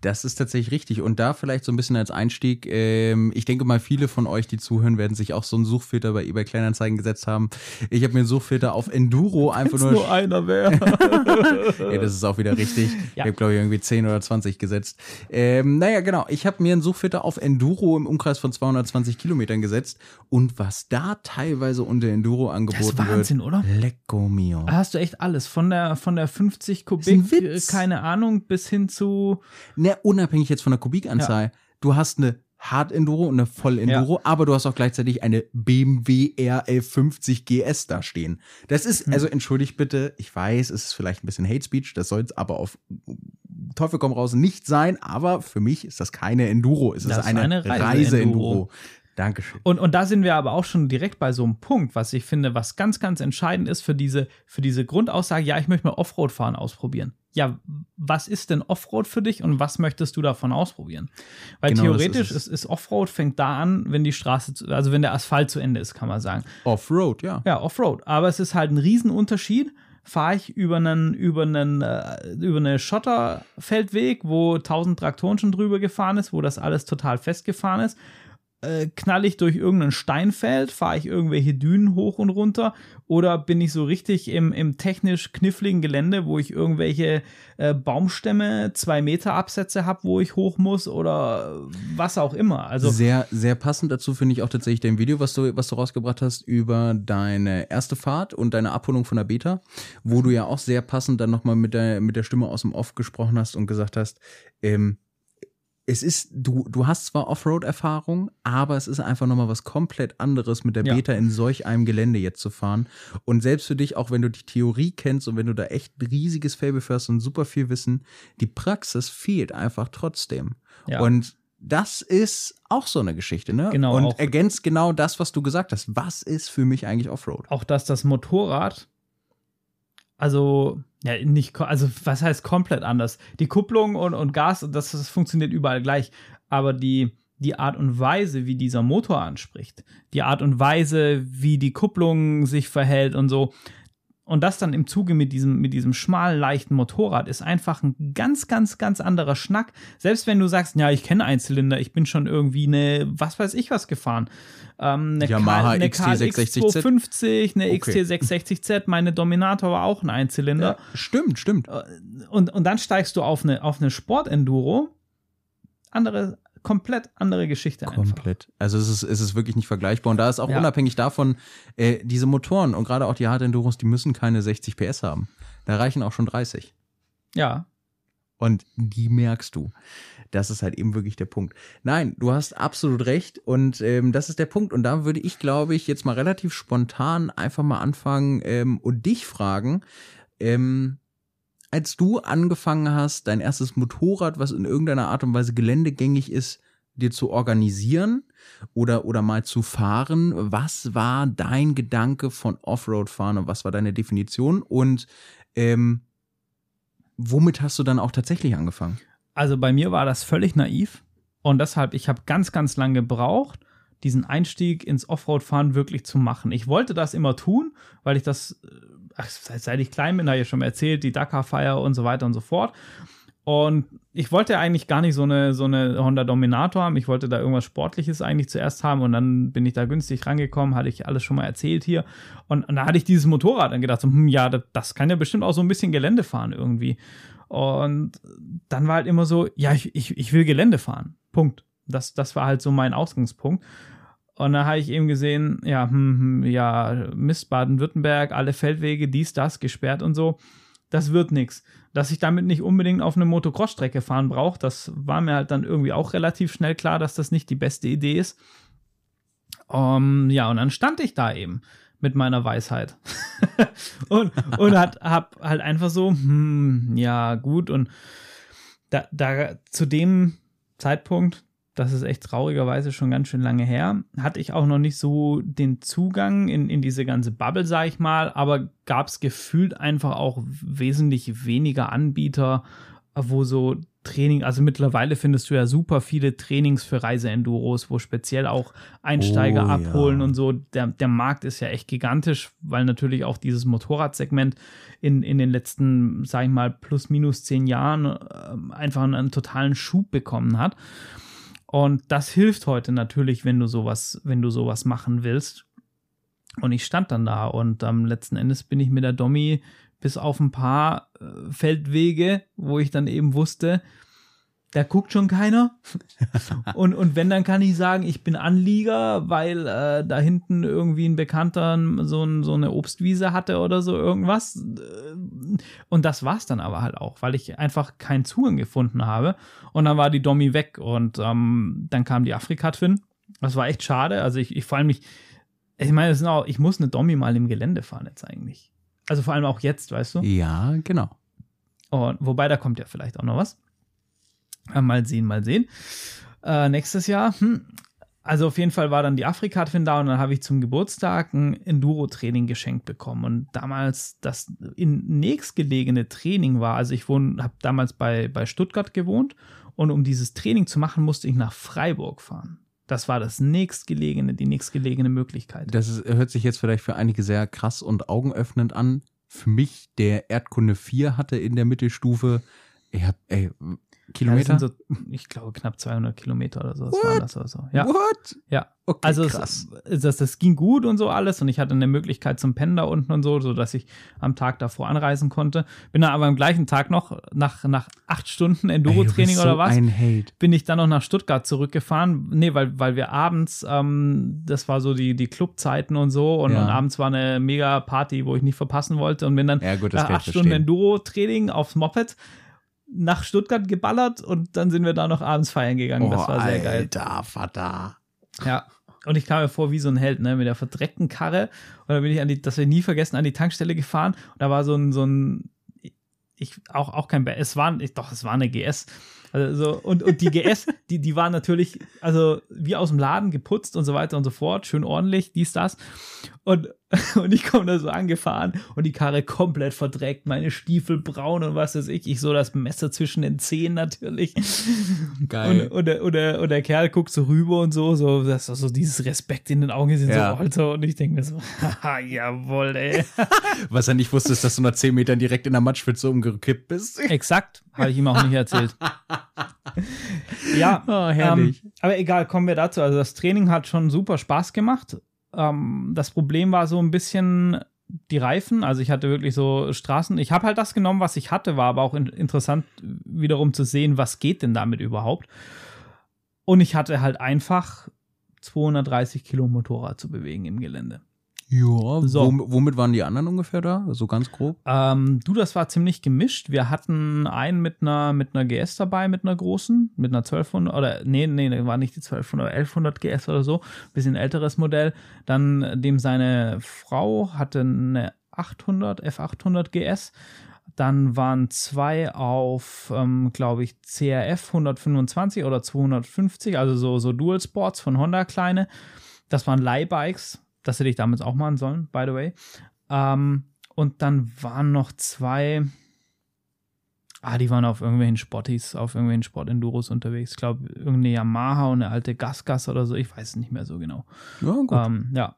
A: Das ist tatsächlich richtig. Und da vielleicht so ein bisschen als Einstieg, ähm, ich denke mal, viele von euch, die zuhören, werden sich auch so einen Suchfilter bei eBay Kleinanzeigen gesetzt haben. Ich habe mir einen Suchfilter auf Enduro einfach nur.
B: nur einer wäre.
A: Ey, das ist auch wieder richtig.
B: Ja.
A: Ich habe, glaube ich, irgendwie 10 oder 20 gesetzt. Ähm, naja, genau. Ich habe mir einen Suchfilter auf Enduro im Umkreis von 220 Kilometern gesetzt. Und was da teilweise unter Enduro
B: Das
A: angeboten
B: ist Wahnsinn, oder?
A: wird. Lecco mio.
B: Da hast du echt alles. Von der, von der 50
A: ein
B: Kubik, äh, keine Ahnung, bis hin zu.
A: Ne, unabhängig jetzt von der Kubikanzahl. Du hast eine Hard-Enduro und eine Voll-Enduro, aber du hast auch gleichzeitig eine BMW RL50 GS da stehen. Das ist,
B: Hm.
A: also entschuldigt bitte, ich weiß, es ist vielleicht ein bisschen Hate Speech, das soll es aber auf Teufel komm raus nicht sein, aber für mich ist das keine Enduro, es ist
B: Das ist
A: eine,
B: eine
A: Reise-Enduro.
B: Reise-Enduro.
A: Dankeschön.
B: Und, und da sind wir aber auch schon direkt bei so einem Punkt, was ich finde, was ganz, ganz entscheidend ist für diese, für diese Grundaussage, ja, ich möchte mal Offroad-Fahren ausprobieren. Ja, was ist denn Offroad für dich und was möchtest du davon ausprobieren? Weil
A: Genau,
B: theoretisch
A: ist
B: ist, ist Offroad fängt da an, wenn die Straße, zu, also wenn der Asphalt zu Ende ist, kann man sagen.
A: Offroad, ja.
B: Ja, Offroad. Aber es ist halt ein Riesenunterschied. Fahre ich über einen, über einen, äh, über eine Schotterfeldweg, wo 1000 Traktoren schon drüber gefahren ist, wo das alles total festgefahren ist. Äh, knall ich durch irgendein Steinfeld, fahre ich irgendwelche Dünen hoch und runter oder bin ich so richtig im, im technisch kniffligen Gelände, wo ich irgendwelche äh, Baumstämme, zwei Meter Absätze habe, wo ich hoch muss oder was auch immer. Also
A: sehr, sehr passend dazu finde ich auch tatsächlich dein Video, was du, was du rausgebracht hast über deine erste Fahrt und deine Abholung von der Beta, wo du ja auch sehr passend dann nochmal mit der, mit der Stimme aus dem Off gesprochen hast und gesagt hast, ähm, es ist, du, du hast zwar Offroad-Erfahrung, aber es ist einfach nochmal was komplett anderes, mit der
B: Ja.
A: Beta in solch einem Gelände jetzt zu fahren. Und selbst für dich, auch wenn du die Theorie kennst und wenn du da echt ein riesiges Fable für hast und super viel Wissen, die Praxis fehlt einfach trotzdem.
B: Ja.
A: Und das ist auch so eine Geschichte, ne?
B: Genau,
A: Und ergänzt genau das, was du gesagt hast. Was ist für mich eigentlich Offroad?
B: auch dass das Motorrad Also, ja, nicht, also was heißt komplett anders? Die Kupplung und, und Gas, das, das funktioniert überall gleich. Aber die, die Art und Weise, wie dieser Motor anspricht, die Art und Weise, wie die Kupplung sich verhält und so, und das dann im Zuge mit diesem, mit diesem schmalen, leichten Motorrad ist einfach ein ganz, ganz, ganz anderer Schnack. Selbst wenn du sagst, ja, ich kenne Einzylinder, ich bin schon irgendwie eine, was weiß ich was gefahren. Ähm, eine
A: Yamaha
B: eine
A: XT660Z.
B: KX250, eine
A: Okay.
B: XT660Z, meine Dominator war auch ein Einzylinder.
A: Stimmt, stimmt.
B: Und, und dann steigst du auf eine, auf eine Sport-Enduro. Andere, komplett andere Geschichte einfach.
A: Komplett. Also es ist, es ist wirklich nicht vergleichbar. Und da ist auch
B: Ja.
A: unabhängig davon, äh, diese Motoren und gerade auch die Hard Enduros, die müssen keine 60 PS haben. Da reichen auch schon 30.
B: Ja,
A: Und die merkst du. Das ist halt eben wirklich der Punkt. Nein, du hast absolut recht. Und ähm, das ist der Punkt. Und da würde ich, glaube ich, jetzt mal relativ spontan einfach mal anfangen ähm, und dich fragen, ähm, als du angefangen hast, dein erstes Motorrad, was in irgendeiner Art und Weise geländegängig ist, dir zu organisieren oder, oder mal zu fahren, was war dein Gedanke von Offroad-Fahren und was war deine Definition? Und ähm, womit hast du dann auch tatsächlich angefangen?
B: Also bei mir war das völlig naiv und deshalb, ich habe ganz, ganz lange gebraucht, diesen Einstieg ins Offroad-Fahren wirklich zu machen. Ich wollte das immer tun, weil ich das, äh, ach, seit, ich klein bin, habe ich schon mal erzählt, die Dakar-Feier und so weiter und so fort. Und ich wollte eigentlich gar nicht so eine, so eine Honda Dominator haben. Ich wollte da irgendwas Sportliches eigentlich zuerst haben und dann bin ich da günstig rangekommen, hatte ich alles schon mal erzählt hier. Und, und da hatte ich dieses Motorrad dann gedacht, so, hm, ja, das, das kann ja bestimmt auch so ein bisschen Gelände fahren irgendwie. Und dann war halt immer so, ja, ich, ich, ich will Gelände fahren. Punkt. Das, das war halt so mein Ausgangspunkt. Und dann habe ich eben gesehen, ja, hm, hm, ja, Mist, Baden-Württemberg, alle Feldwege, dies, das, gesperrt und so. Das wird nichts. Dass ich damit nicht unbedingt auf eine Motocross-Strecke fahren brauche, das war mir halt dann irgendwie auch relativ schnell klar, dass das nicht die beste Idee ist. Um, ja, und dann stand ich da eben mit meiner Weisheit. und und hat, hab halt einfach so, hm, ja, gut. Und da, da zu dem Zeitpunkt, das ist echt traurigerweise schon ganz schön lange her, hatte ich auch noch nicht so den Zugang in, in diese ganze Bubble, sag ich mal, aber gab es gefühlt einfach auch wesentlich weniger Anbieter, wo so Training, also mittlerweile findest du ja super viele Trainings für Reiseenduros, wo speziell auch Einsteiger
A: Oh, ja.
B: abholen und so. Der, der Markt ist ja echt gigantisch, weil natürlich auch dieses Motorradsegment in, in den letzten, sag ich mal, plus minus zehn Jahren ähm, einfach einen, einen totalen Schub bekommen hat. Und das hilft heute natürlich, wenn du sowas, wenn du sowas machen willst. Und ich stand dann da und am letzten Endes bin ich mit der Dommi bis auf ein paar äh, Feldwege, wo ich dann eben wusste, da guckt schon keiner. und, und wenn, dann kann ich sagen, ich bin Anlieger, weil äh, da hinten irgendwie ein Bekannter so, ein, so eine Obstwiese hatte oder so irgendwas. Äh, Und das war's dann aber halt auch, weil ich einfach keinen Zugang gefunden habe. Und dann war die Dommi weg und ähm, dann kam die Afrika-Twin. Das war echt schade. Also ich, ich vor allem nicht, ich meine, es auch, ich muss eine Dommi mal im Gelände fahren jetzt eigentlich. Also vor allem auch jetzt, weißt du?
A: Ja, genau.
B: Und, wobei, da kommt ja vielleicht auch noch was. Äh, Mal sehen, mal sehen. Äh, nächstes Jahr, hm. also auf jeden Fall war dann die Afrika-Twin da und dann habe ich zum Geburtstag ein Enduro-Training geschenkt bekommen. Und damals das in nächstgelegene Training war, also ich habe damals bei, bei Stuttgart gewohnt und um dieses Training zu machen, musste ich nach Freiburg fahren. Das war das nächstgelegene, die nächstgelegene Möglichkeit.
A: Das ist, hört sich jetzt vielleicht für einige sehr krass und augenöffnend an. Für mich, der Erdkunde 4 hatte in der Mittelstufe, ich hab, ey, Kilometer?
B: So, ich glaube, knapp 200 Kilometer oder so.
A: What?
B: das oder so. Ja.
A: What?
B: Ja.
A: Okay,
B: Also
A: krass.
B: es, das, das ging gut und so alles und ich hatte eine Möglichkeit zum Pennen da unten und so, sodass ich am Tag davor anreisen konnte. Bin dann aber am gleichen Tag noch nach, nach acht Stunden Enduro-Training oder was,
A: Ein Hate.
B: bin ich dann noch nach Stuttgart zurückgefahren. Nee, weil, weil wir abends, ähm, das war so die, die Clubzeiten und so und,
A: Ja.
B: und abends war eine mega Party, wo ich nicht verpassen wollte und bin dann
A: Ja, gut,
B: nach acht Stunden. Enduro-Training aufs Moped nach Stuttgart geballert und dann sind wir da noch abends feiern gegangen. das war sehr geil.
A: Oh, Alter, Vater.
B: Ja. Und ich kam mir vor wie so ein Held, ne, mit der verdreckten Karre. Und dann bin ich an die, das ich nie vergessen, an die Tankstelle gefahren. Und da war so ein, so ein, ich, auch, auch kein, es war, ich, doch, es war eine GS. Also, so, und, und die GS, die, die war natürlich, also, wie aus dem Laden geputzt und so weiter und so fort, schön ordentlich, dies, das. Und, Und ich komme da so angefahren und die Karre komplett verdreckt, meine Stiefel braun und was weiß ich. Ich so das Messer zwischen den Zehen natürlich.
A: Geil.
B: Und, und, der, und, der, und der Kerl guckt so rüber und so, so, das ist so dieses Respekt in den Augen sind
A: Ja.
B: so, Alter. Und ich denke mir so, haha, jawohl, ey.
A: Was er nicht wusste, ist, dass du nach 10 Metern direkt in der Matschpfütze umgekippt bist.
B: Exakt, habe ich ihm auch nicht erzählt. ja,
A: Oh, herrlich.
B: Ähm, aber egal, kommen wir dazu. Also das Training hat schon super Spaß gemacht. Ähm, das Problem war so ein bisschen die Reifen. Also ich hatte wirklich so Straßen. Ich habe halt das genommen, was ich hatte, war aber auch in interessant wiederum zu sehen, was geht denn damit überhaupt. Und ich hatte halt einfach 230 Kilo Motorrad zu bewegen im Gelände.
A: Ja,
B: So.
A: wom- womit waren die anderen ungefähr da? So ganz grob?
B: Ähm, du, das war ziemlich gemischt. Wir hatten einen mit einer, mit einer GS dabei, mit einer großen, mit einer 1200 oder nee, nee, war nicht die 1200, 1100 GS oder so, bisschen älteres Modell. Dann dem seine Frau hatte eine 800, F800 GS. Dann waren zwei auf, ähm, glaube ich, CRF 125 oder 250, also so, so Dual Sports von Honda kleine. Das waren Leihbikes. Das hätte ich damals auch machen sollen, by the way. Ähm, und dann waren noch zwei. Ah, die waren auf irgendwelchen Spotties, auf irgendwelchen Sportenduros unterwegs. Ich glaube, irgendeine Yamaha und eine alte Gasgas oder so. Ich weiß es nicht mehr so genau.
A: Ja, gut.
B: Ähm, ja.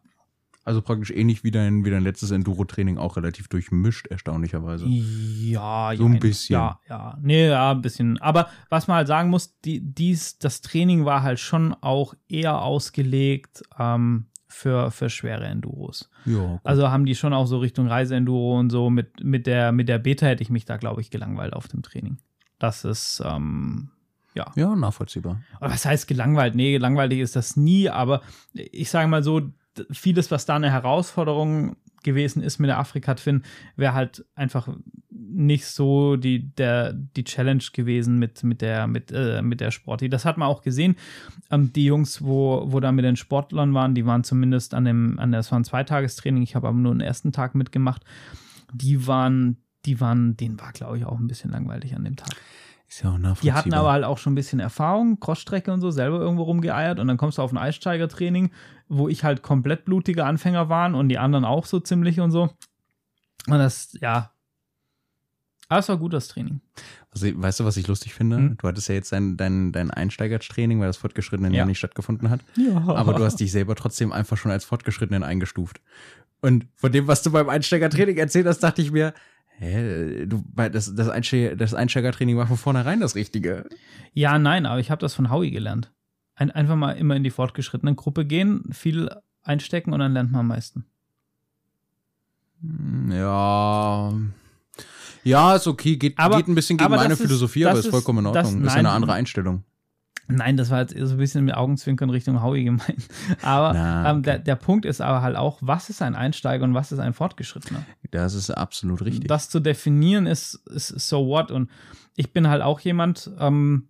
A: also praktisch ähnlich wie dein, wie dein letztes Enduro-Training auch relativ durchmischt, erstaunlicherweise.
B: Ja,
A: So ein bisschen.
B: Ja, ja. Nee, ja, ein bisschen. Aber was man halt sagen muss, die, dies, das Training war halt schon auch eher ausgelegt ähm, für, für schwere Enduros.
A: Gut.
B: Also haben die schon auch so Richtung Reiseenduro und so. Mit, mit, der, mit der Beta hätte ich mich da, glaube ich, gelangweilt auf dem Training. Das ist, ähm, ja.
A: ja, nachvollziehbar.
B: Aber was heißt gelangweilt? Nee, gelangweilig ist das nie, aber ich sage mal so, vieles, was da eine Herausforderung gewesen ist mit der Afrika-Twin, wäre halt einfach nicht so die, der, die Challenge gewesen mit, mit der, mit, äh, mit der Sporti. Das hat man auch gesehen. Ähm, die Jungs, wo, wo da mit den Sportlern waren, die waren zumindest an dem, an der, das war ein Zweitagestraining, ich habe aber nur den ersten Tag mitgemacht. Die waren, die waren, denen war, glaube ich, auch ein bisschen langweilig an dem Tag.
A: Ist ja auch
B: Die
A: nachvollziehbar.
B: hatten aber halt auch schon ein bisschen Erfahrung, Crossstrecke und so, selber irgendwo rumgeeiert und dann kommst du auf ein Eissteigertraining, wo ich halt komplett blutige Anfänger waren und die anderen auch so ziemlich und so. Und das, ja. Aber es war gut, das Training.
A: Also, weißt du, was ich lustig finde?
B: Hm?
A: Du hattest ja jetzt dein, dein, dein Einsteigertraining, weil das fortgeschrittene
B: Ja.
A: Jahr nicht stattgefunden hat.
B: Ja.
A: Aber du hast dich selber trotzdem einfach schon als Fortgeschrittenen eingestuft. Und von dem, was du beim Einsteigertraining erzählt hast, dachte ich mir, hä, du, weil das, das, Einste das Einsteigertraining war von vornherein das Richtige.
B: Ja, nein, aber ich habe das von Howie gelernt. Ein, einfach mal immer in die fortgeschrittenen Gruppe gehen, viel einstecken und dann lernt man am meisten.
A: Hm, Ja. Ja, ist okay. Geht,
B: Aber-
A: geht ein bisschen gegen meine
B: das ist-
A: Philosophie,
B: das
A: aber ist
B: ist-
A: vollkommen in
B: das-
A: Ordnung. ist ja
B: nein.
A: eine andere Einstellung.
B: Nein, das war jetzt so ein bisschen mit Augenzwinkern Richtung Howie gemeint. Aber
A: Na,
B: ähm,
A: okay.
B: der, der Punkt ist aber halt auch, was ist ein Einsteiger und was ist ein Fortgeschrittener?
A: Das ist absolut richtig.
B: Das zu definieren ist, ist so what. Und ich bin halt auch jemand ähm,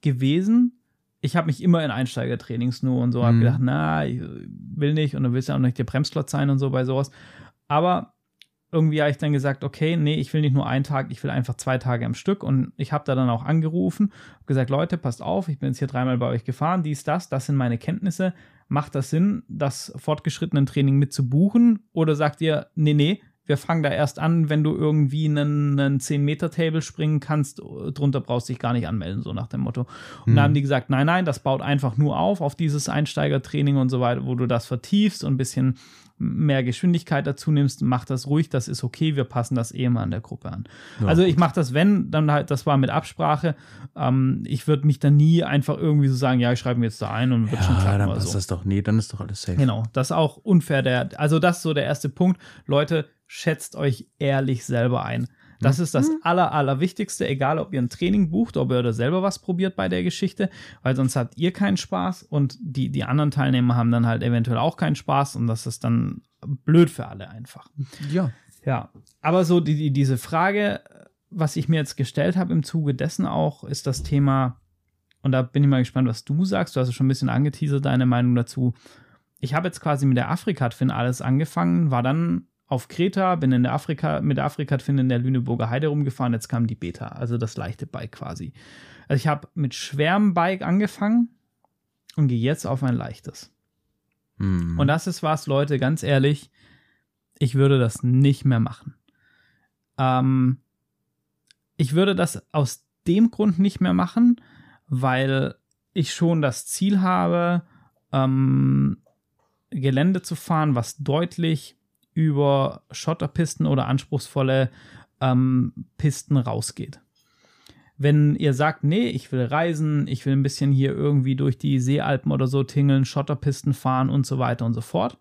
B: gewesen. Ich habe mich immer in Einsteigertrainings nur und so
A: Mhm.
B: gedacht, na, ich will nicht und dann willst du ja auch nicht der Bremsklotz sein und so bei sowas. Aber irgendwie habe ich dann gesagt, okay, nee, ich will nicht nur einen Tag, ich will einfach zwei Tage am Stück. Und ich habe da dann auch angerufen, gesagt, Leute, passt auf, ich bin jetzt hier dreimal bei euch gefahren, dies, das, das sind meine Kenntnisse. Macht das Sinn, das fortgeschrittenen Training mit zu buchen? Oder sagt ihr, nee, nee, wir fangen da erst an, wenn du irgendwie einen, einen 10-Meter-Table springen kannst, drunter brauchst du dich gar nicht anmelden, so nach dem Motto. Und
A: Hm.
B: da haben die gesagt, nein, nein, das baut einfach nur auf, auf dieses Einsteigertraining und so weiter, wo du das vertiefst und ein bisschen mehr Geschwindigkeit dazu nimmst, mach das ruhig, das ist okay, wir passen das eh mal an der Gruppe an.
A: Ja,
B: also ich mache das, wenn, dann halt, das war mit Absprache. Ähm, ich würde mich dann nie einfach irgendwie so sagen, ja, ich schreibe mir jetzt da ein und wird schon
A: ja,
B: klappen
A: dann passt
B: so.
A: das doch. Nee, dann ist doch alles safe.
B: Genau, das ist auch unfair. Der, also das ist so der erste Punkt. Leute, schätzt euch ehrlich selber ein. Das ist das aller, allerwichtigste, egal ob ihr ein Training bucht, ob ihr da selber was probiert bei der Geschichte, weil sonst habt ihr keinen Spaß und die, die anderen Teilnehmer haben dann halt eventuell auch keinen Spaß und das ist dann blöd für alle einfach.
A: Ja.
B: Ja, aber so die, die, diese Frage, was ich mir jetzt gestellt habe im Zuge dessen auch, ist das Thema, und da bin ich mal gespannt, was du sagst. Du hast ja schon ein bisschen angeteasert, deine Meinung dazu. Ich habe jetzt quasi mit der Afrika-Twin alles angefangen, war dann auf Kreta, bin in der Afrika, mit der Afrika-Twin in der Lüneburger Heide rumgefahren, jetzt kam die Beta, also das leichte Bike quasi. Also ich habe mit schwerem Bike angefangen und gehe jetzt auf ein leichtes.
A: Hm.
B: Und das ist was, Leute, ganz ehrlich, ich würde das nicht mehr machen. Ähm, ich würde das aus dem Grund nicht mehr machen, weil ich schon das Ziel habe, ähm, Gelände zu fahren, was deutlich über Schotterpisten oder anspruchsvolle ähm, Pisten rausgeht. Wenn ihr sagt, nee, ich will reisen, ich will ein bisschen hier irgendwie durch die Seealpen oder so tingeln, Schotterpisten fahren und so weiter und so fort,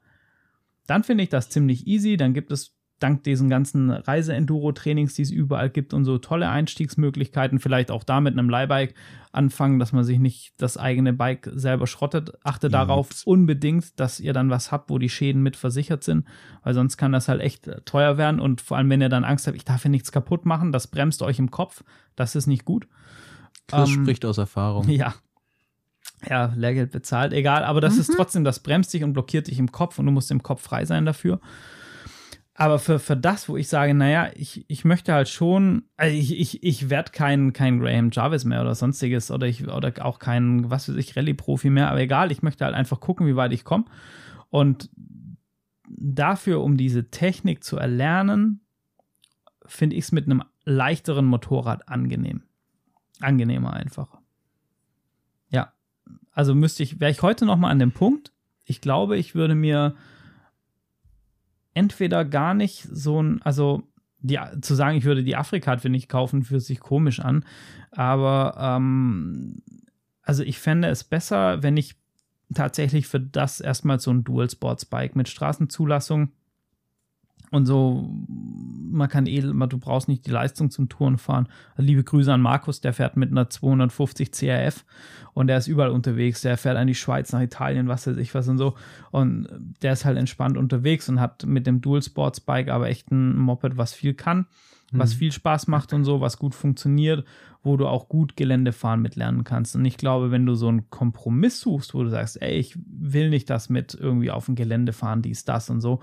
B: dann finde ich das ziemlich easy. Dann gibt es dank diesen ganzen Reise-Enduro-Trainings, die es überall gibt und so tolle Einstiegsmöglichkeiten, vielleicht auch da mit einem Leihbike anfangen, dass man sich nicht das eigene Bike selber schrottet. Achte ja, darauf unbedingt, dass ihr dann was habt, wo die Schäden mit versichert sind, weil sonst kann das halt echt teuer werden und vor allem, wenn ihr dann Angst habt, ich darf hier nichts kaputt machen, das bremst euch im Kopf, das ist nicht gut.
A: Das ähm, spricht aus Erfahrung.
B: Ja, ja, Lehrgeld bezahlt, egal, aber das mhm. ist trotzdem, das bremst dich und blockiert dich im Kopf und du musst im Kopf frei sein dafür. Aber für, für das, wo ich sage, naja, ich, ich möchte halt schon, also ich, ich, ich werde kein, kein Graham Jarvis mehr oder sonstiges oder ich oder auch kein, was weiß ich, Rallye-Profi mehr, aber egal, ich möchte halt einfach gucken, wie weit ich komme. Und dafür, um diese Technik zu erlernen, finde ich es mit einem leichteren Motorrad angenehm. Angenehmer einfach. Ja. Also müsste ich, wäre ich heute noch mal an dem Punkt, ich glaube, ich würde mir entweder gar nicht so ein, also die, zu sagen, ich würde die Afrika-Karte nicht kaufen, fühlt sich komisch an. Aber ähm, also ich fände es besser, wenn ich tatsächlich für das erstmal so ein Dual Sports Bike mit Straßenzulassung und so, man kann eh, du brauchst nicht die Leistung zum Touren fahren. Also liebe Grüße an Markus, der fährt mit einer 250 CRF und der ist überall unterwegs. Der fährt an die Schweiz, nach Italien, was weiß ich was und so. Und der ist halt entspannt unterwegs und hat mit dem Dual Sports Bike aber echt ein Moped, was viel kann was mhm. viel Spaß macht und so, was gut funktioniert, wo du auch gut Geländefahren mitlernen kannst. Und ich glaube, wenn du so einen Kompromiss suchst, wo du sagst, ey, ich will nicht das mit irgendwie auf dem Gelände fahren, dies, das und so,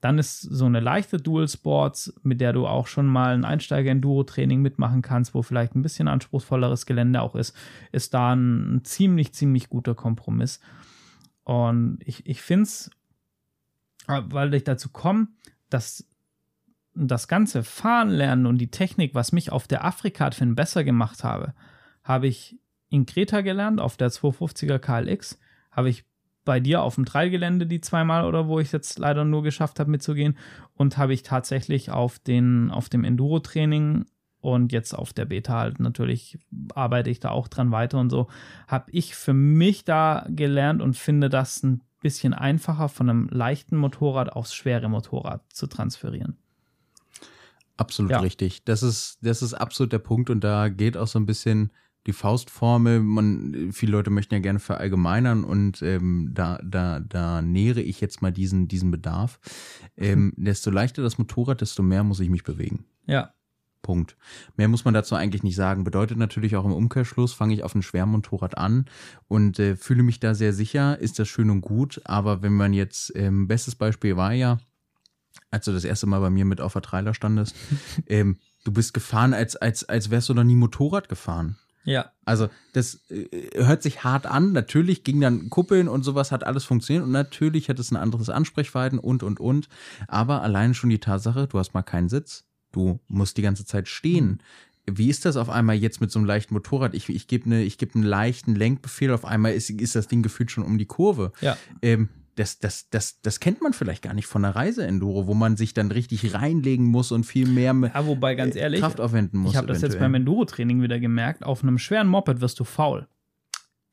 B: dann ist so eine leichte Dual Sports, mit der du auch schon mal ein Einsteiger-Enduro-Training mitmachen kannst, wo vielleicht ein bisschen anspruchsvolleres Gelände auch ist, ist da ein ziemlich, ziemlich guter Kompromiss. Und ich, ich finde es, weil ich dazu komme, dass das ganze Fahren lernen und die Technik, was mich auf der Afrika-Fin besser gemacht habe, habe ich in Kreta gelernt, auf der 250er KLX, habe ich bei dir auf dem Trailgelände die zweimal oder wo ich jetzt leider nur geschafft habe mitzugehen und habe ich tatsächlich auf, den, auf dem Enduro-Training und jetzt auf der Beta halt natürlich arbeite ich da auch dran weiter und so, habe ich für mich da gelernt und finde das ein bisschen einfacher von einem leichten Motorrad aufs schwere Motorrad zu transferieren.
A: Absolut ja. richtig. Das ist, das ist absolut der Punkt und da geht auch so ein bisschen die Faustformel. Man, viele Leute möchten ja gerne verallgemeinern und ähm, da, da, da nähere ich jetzt mal diesen, diesen Bedarf. Ähm, desto leichter das Motorrad, desto mehr muss ich mich bewegen.
B: Ja.
A: Punkt. Mehr muss man dazu eigentlich nicht sagen. Bedeutet natürlich auch im Umkehrschluss, fange ich auf ein Schwermotorrad an und äh, fühle mich da sehr sicher, ist das schön und gut. Aber wenn man jetzt, ähm, bestes Beispiel war ja, als du das erste Mal bei mir mit auf der Trailer standest, ähm, du bist gefahren, als, als, als wärst du noch nie Motorrad gefahren.
B: Ja.
A: Also, das äh, hört sich hart an. Natürlich ging dann Kuppeln und sowas, hat alles funktioniert und natürlich hat es ein anderes Ansprechverhalten und, und, und. Aber allein schon die Tatsache, du hast mal keinen Sitz. Du musst die ganze Zeit stehen. Wie ist das auf einmal jetzt mit so einem leichten Motorrad? Ich, ich gebe ne, geb einen leichten Lenkbefehl, auf einmal ist, ist das Ding gefühlt schon um die Kurve.
B: Ja.
A: Ähm, das, das, das, das kennt man vielleicht gar nicht von der Reise-Enduro, wo man sich dann richtig reinlegen muss und viel mehr
B: ja, wobei, ganz äh, ehrlich,
A: Kraft aufwenden muss.
B: Ich habe das jetzt beim Enduro-Training wieder gemerkt, auf einem schweren Moped wirst du faul.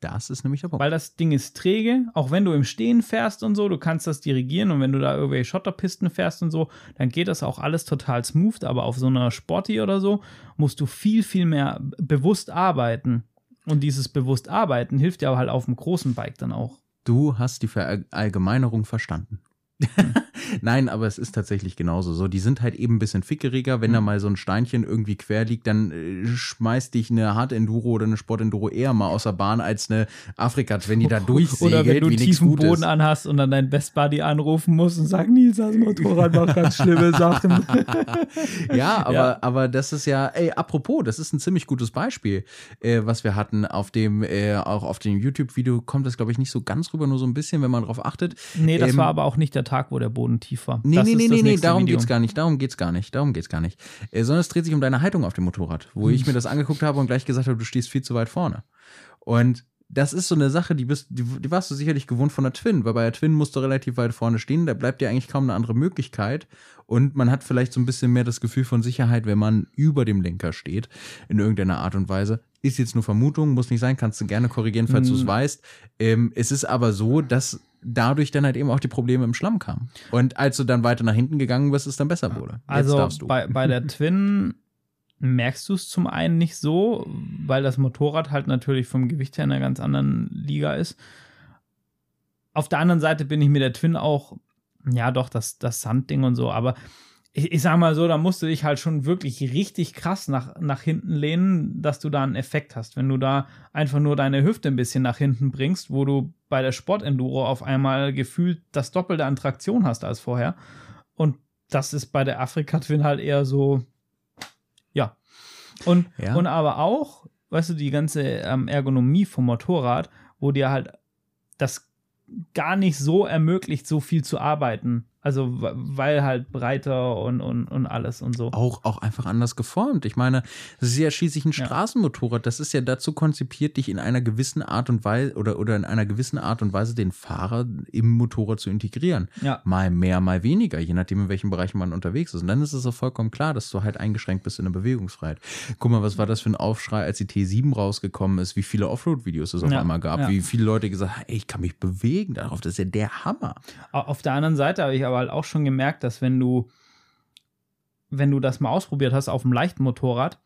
A: Das ist nämlich der Punkt.
B: Weil das Ding ist träge, auch wenn du im Stehen fährst und so, du kannst das dirigieren und wenn du da irgendwelche Schotterpisten fährst und so, dann geht das auch alles total smooth, aber auf so einer Sporty oder so musst du viel, viel mehr bewusst arbeiten. Und dieses bewusst arbeiten hilft dir aber halt auf dem großen Bike dann auch.
A: Du hast die Verallgemeinerung verstanden. Nein, aber es ist tatsächlich genauso. So, die sind halt eben ein bisschen fickeriger. Wenn mhm. da mal so ein Steinchen irgendwie quer liegt, dann äh, schmeißt dich eine Hard Enduro oder eine Sport Enduro eher mal aus der Bahn als eine Afrika, wenn die da durchsegelt,
B: Oder wenn du tiefen Boden anhast und dann dein Best Buddy anrufen musst und sagen, Nils, das Motorrad macht ganz schlimme Sachen.
A: ja, aber, ja. aber das ist ja, ey, apropos, das ist ein ziemlich gutes Beispiel, äh, was wir hatten auf dem, äh, auch auf dem YouTube-Video kommt das, glaube ich, nicht so ganz rüber, nur so ein bisschen, wenn man drauf achtet.
B: Nee, das ähm, war aber auch nicht der Tag, wo der Boden tief war.
A: Nee,
B: Das
A: nee, nee, nee, darum
B: Video.
A: geht's gar nicht, darum geht's gar nicht, darum geht's gar nicht. Äh, sondern es dreht sich um deine Haltung auf dem Motorrad, wo ich mir das angeguckt habe und gleich gesagt habe, du stehst viel zu weit vorne. Und das ist so eine Sache, die, bist, die, die warst du sicherlich gewohnt von der Twin, weil bei der Twin musst du relativ weit vorne stehen, da bleibt dir eigentlich kaum eine andere Möglichkeit. Und man hat vielleicht so ein bisschen mehr das Gefühl von Sicherheit, wenn man über dem Lenker steht, in irgendeiner Art und Weise. Ist jetzt nur Vermutung, muss nicht sein, kannst du gerne korrigieren, falls du es weißt. Ähm, es ist aber so, dass dadurch dann halt eben auch die Probleme im Schlamm kamen. Und als du dann weiter nach hinten gegangen bist, es dann besser wurde.
B: Also bei, bei der Twin merkst du es zum einen nicht so, weil das Motorrad halt natürlich vom Gewicht her in einer ganz anderen Liga ist. Auf der anderen Seite bin ich mit der Twin auch, ja doch, das, das Sandding und so, aber ich, ich sag mal so, da musst du dich halt schon wirklich richtig krass nach, nach hinten lehnen, dass du da einen Effekt hast. Wenn du da einfach nur deine Hüfte ein bisschen nach hinten bringst, wo du bei der Sportenduro auf einmal gefühlt das Doppelte an Traktion hast als vorher. Und das ist bei der Afrika Twin halt eher so, ja. Und,
A: Ja.
B: und aber auch, weißt du, die ganze ähm, Ergonomie vom Motorrad, wo dir halt das gar nicht so ermöglicht, so viel zu arbeiten. Also, weil halt breiter und, und, und alles und so.
A: auch, auch einfach anders geformt. Ich meine, das ist ja schließlich ein. Straßenmotorrad. Das ist ja dazu konzipiert, dich in einer gewissen Art und Weise oder, oder in einer gewissen Art und Weise den Fahrer im Motorrad zu integrieren.
B: Ja.
A: Mal mehr, mal weniger, je nachdem, in welchen Bereichen man unterwegs ist. Und dann ist es auch vollkommen klar, dass du halt eingeschränkt bist in der Bewegungsfreiheit. Guck mal, was war das für ein Aufschrei, als die T7 rausgekommen ist, wie viele Offroad-Videos es auf
B: Ja,
A: einmal gab,
B: ja.
A: wie viele Leute gesagt haben, ey, ich kann mich bewegen darauf, das ist ja der Hammer.
B: Au- Auf der anderen Seite habe ich aber halt auch schon gemerkt, dass wenn du, wenn du das mal ausprobiert hast auf einem leichten Motorrad,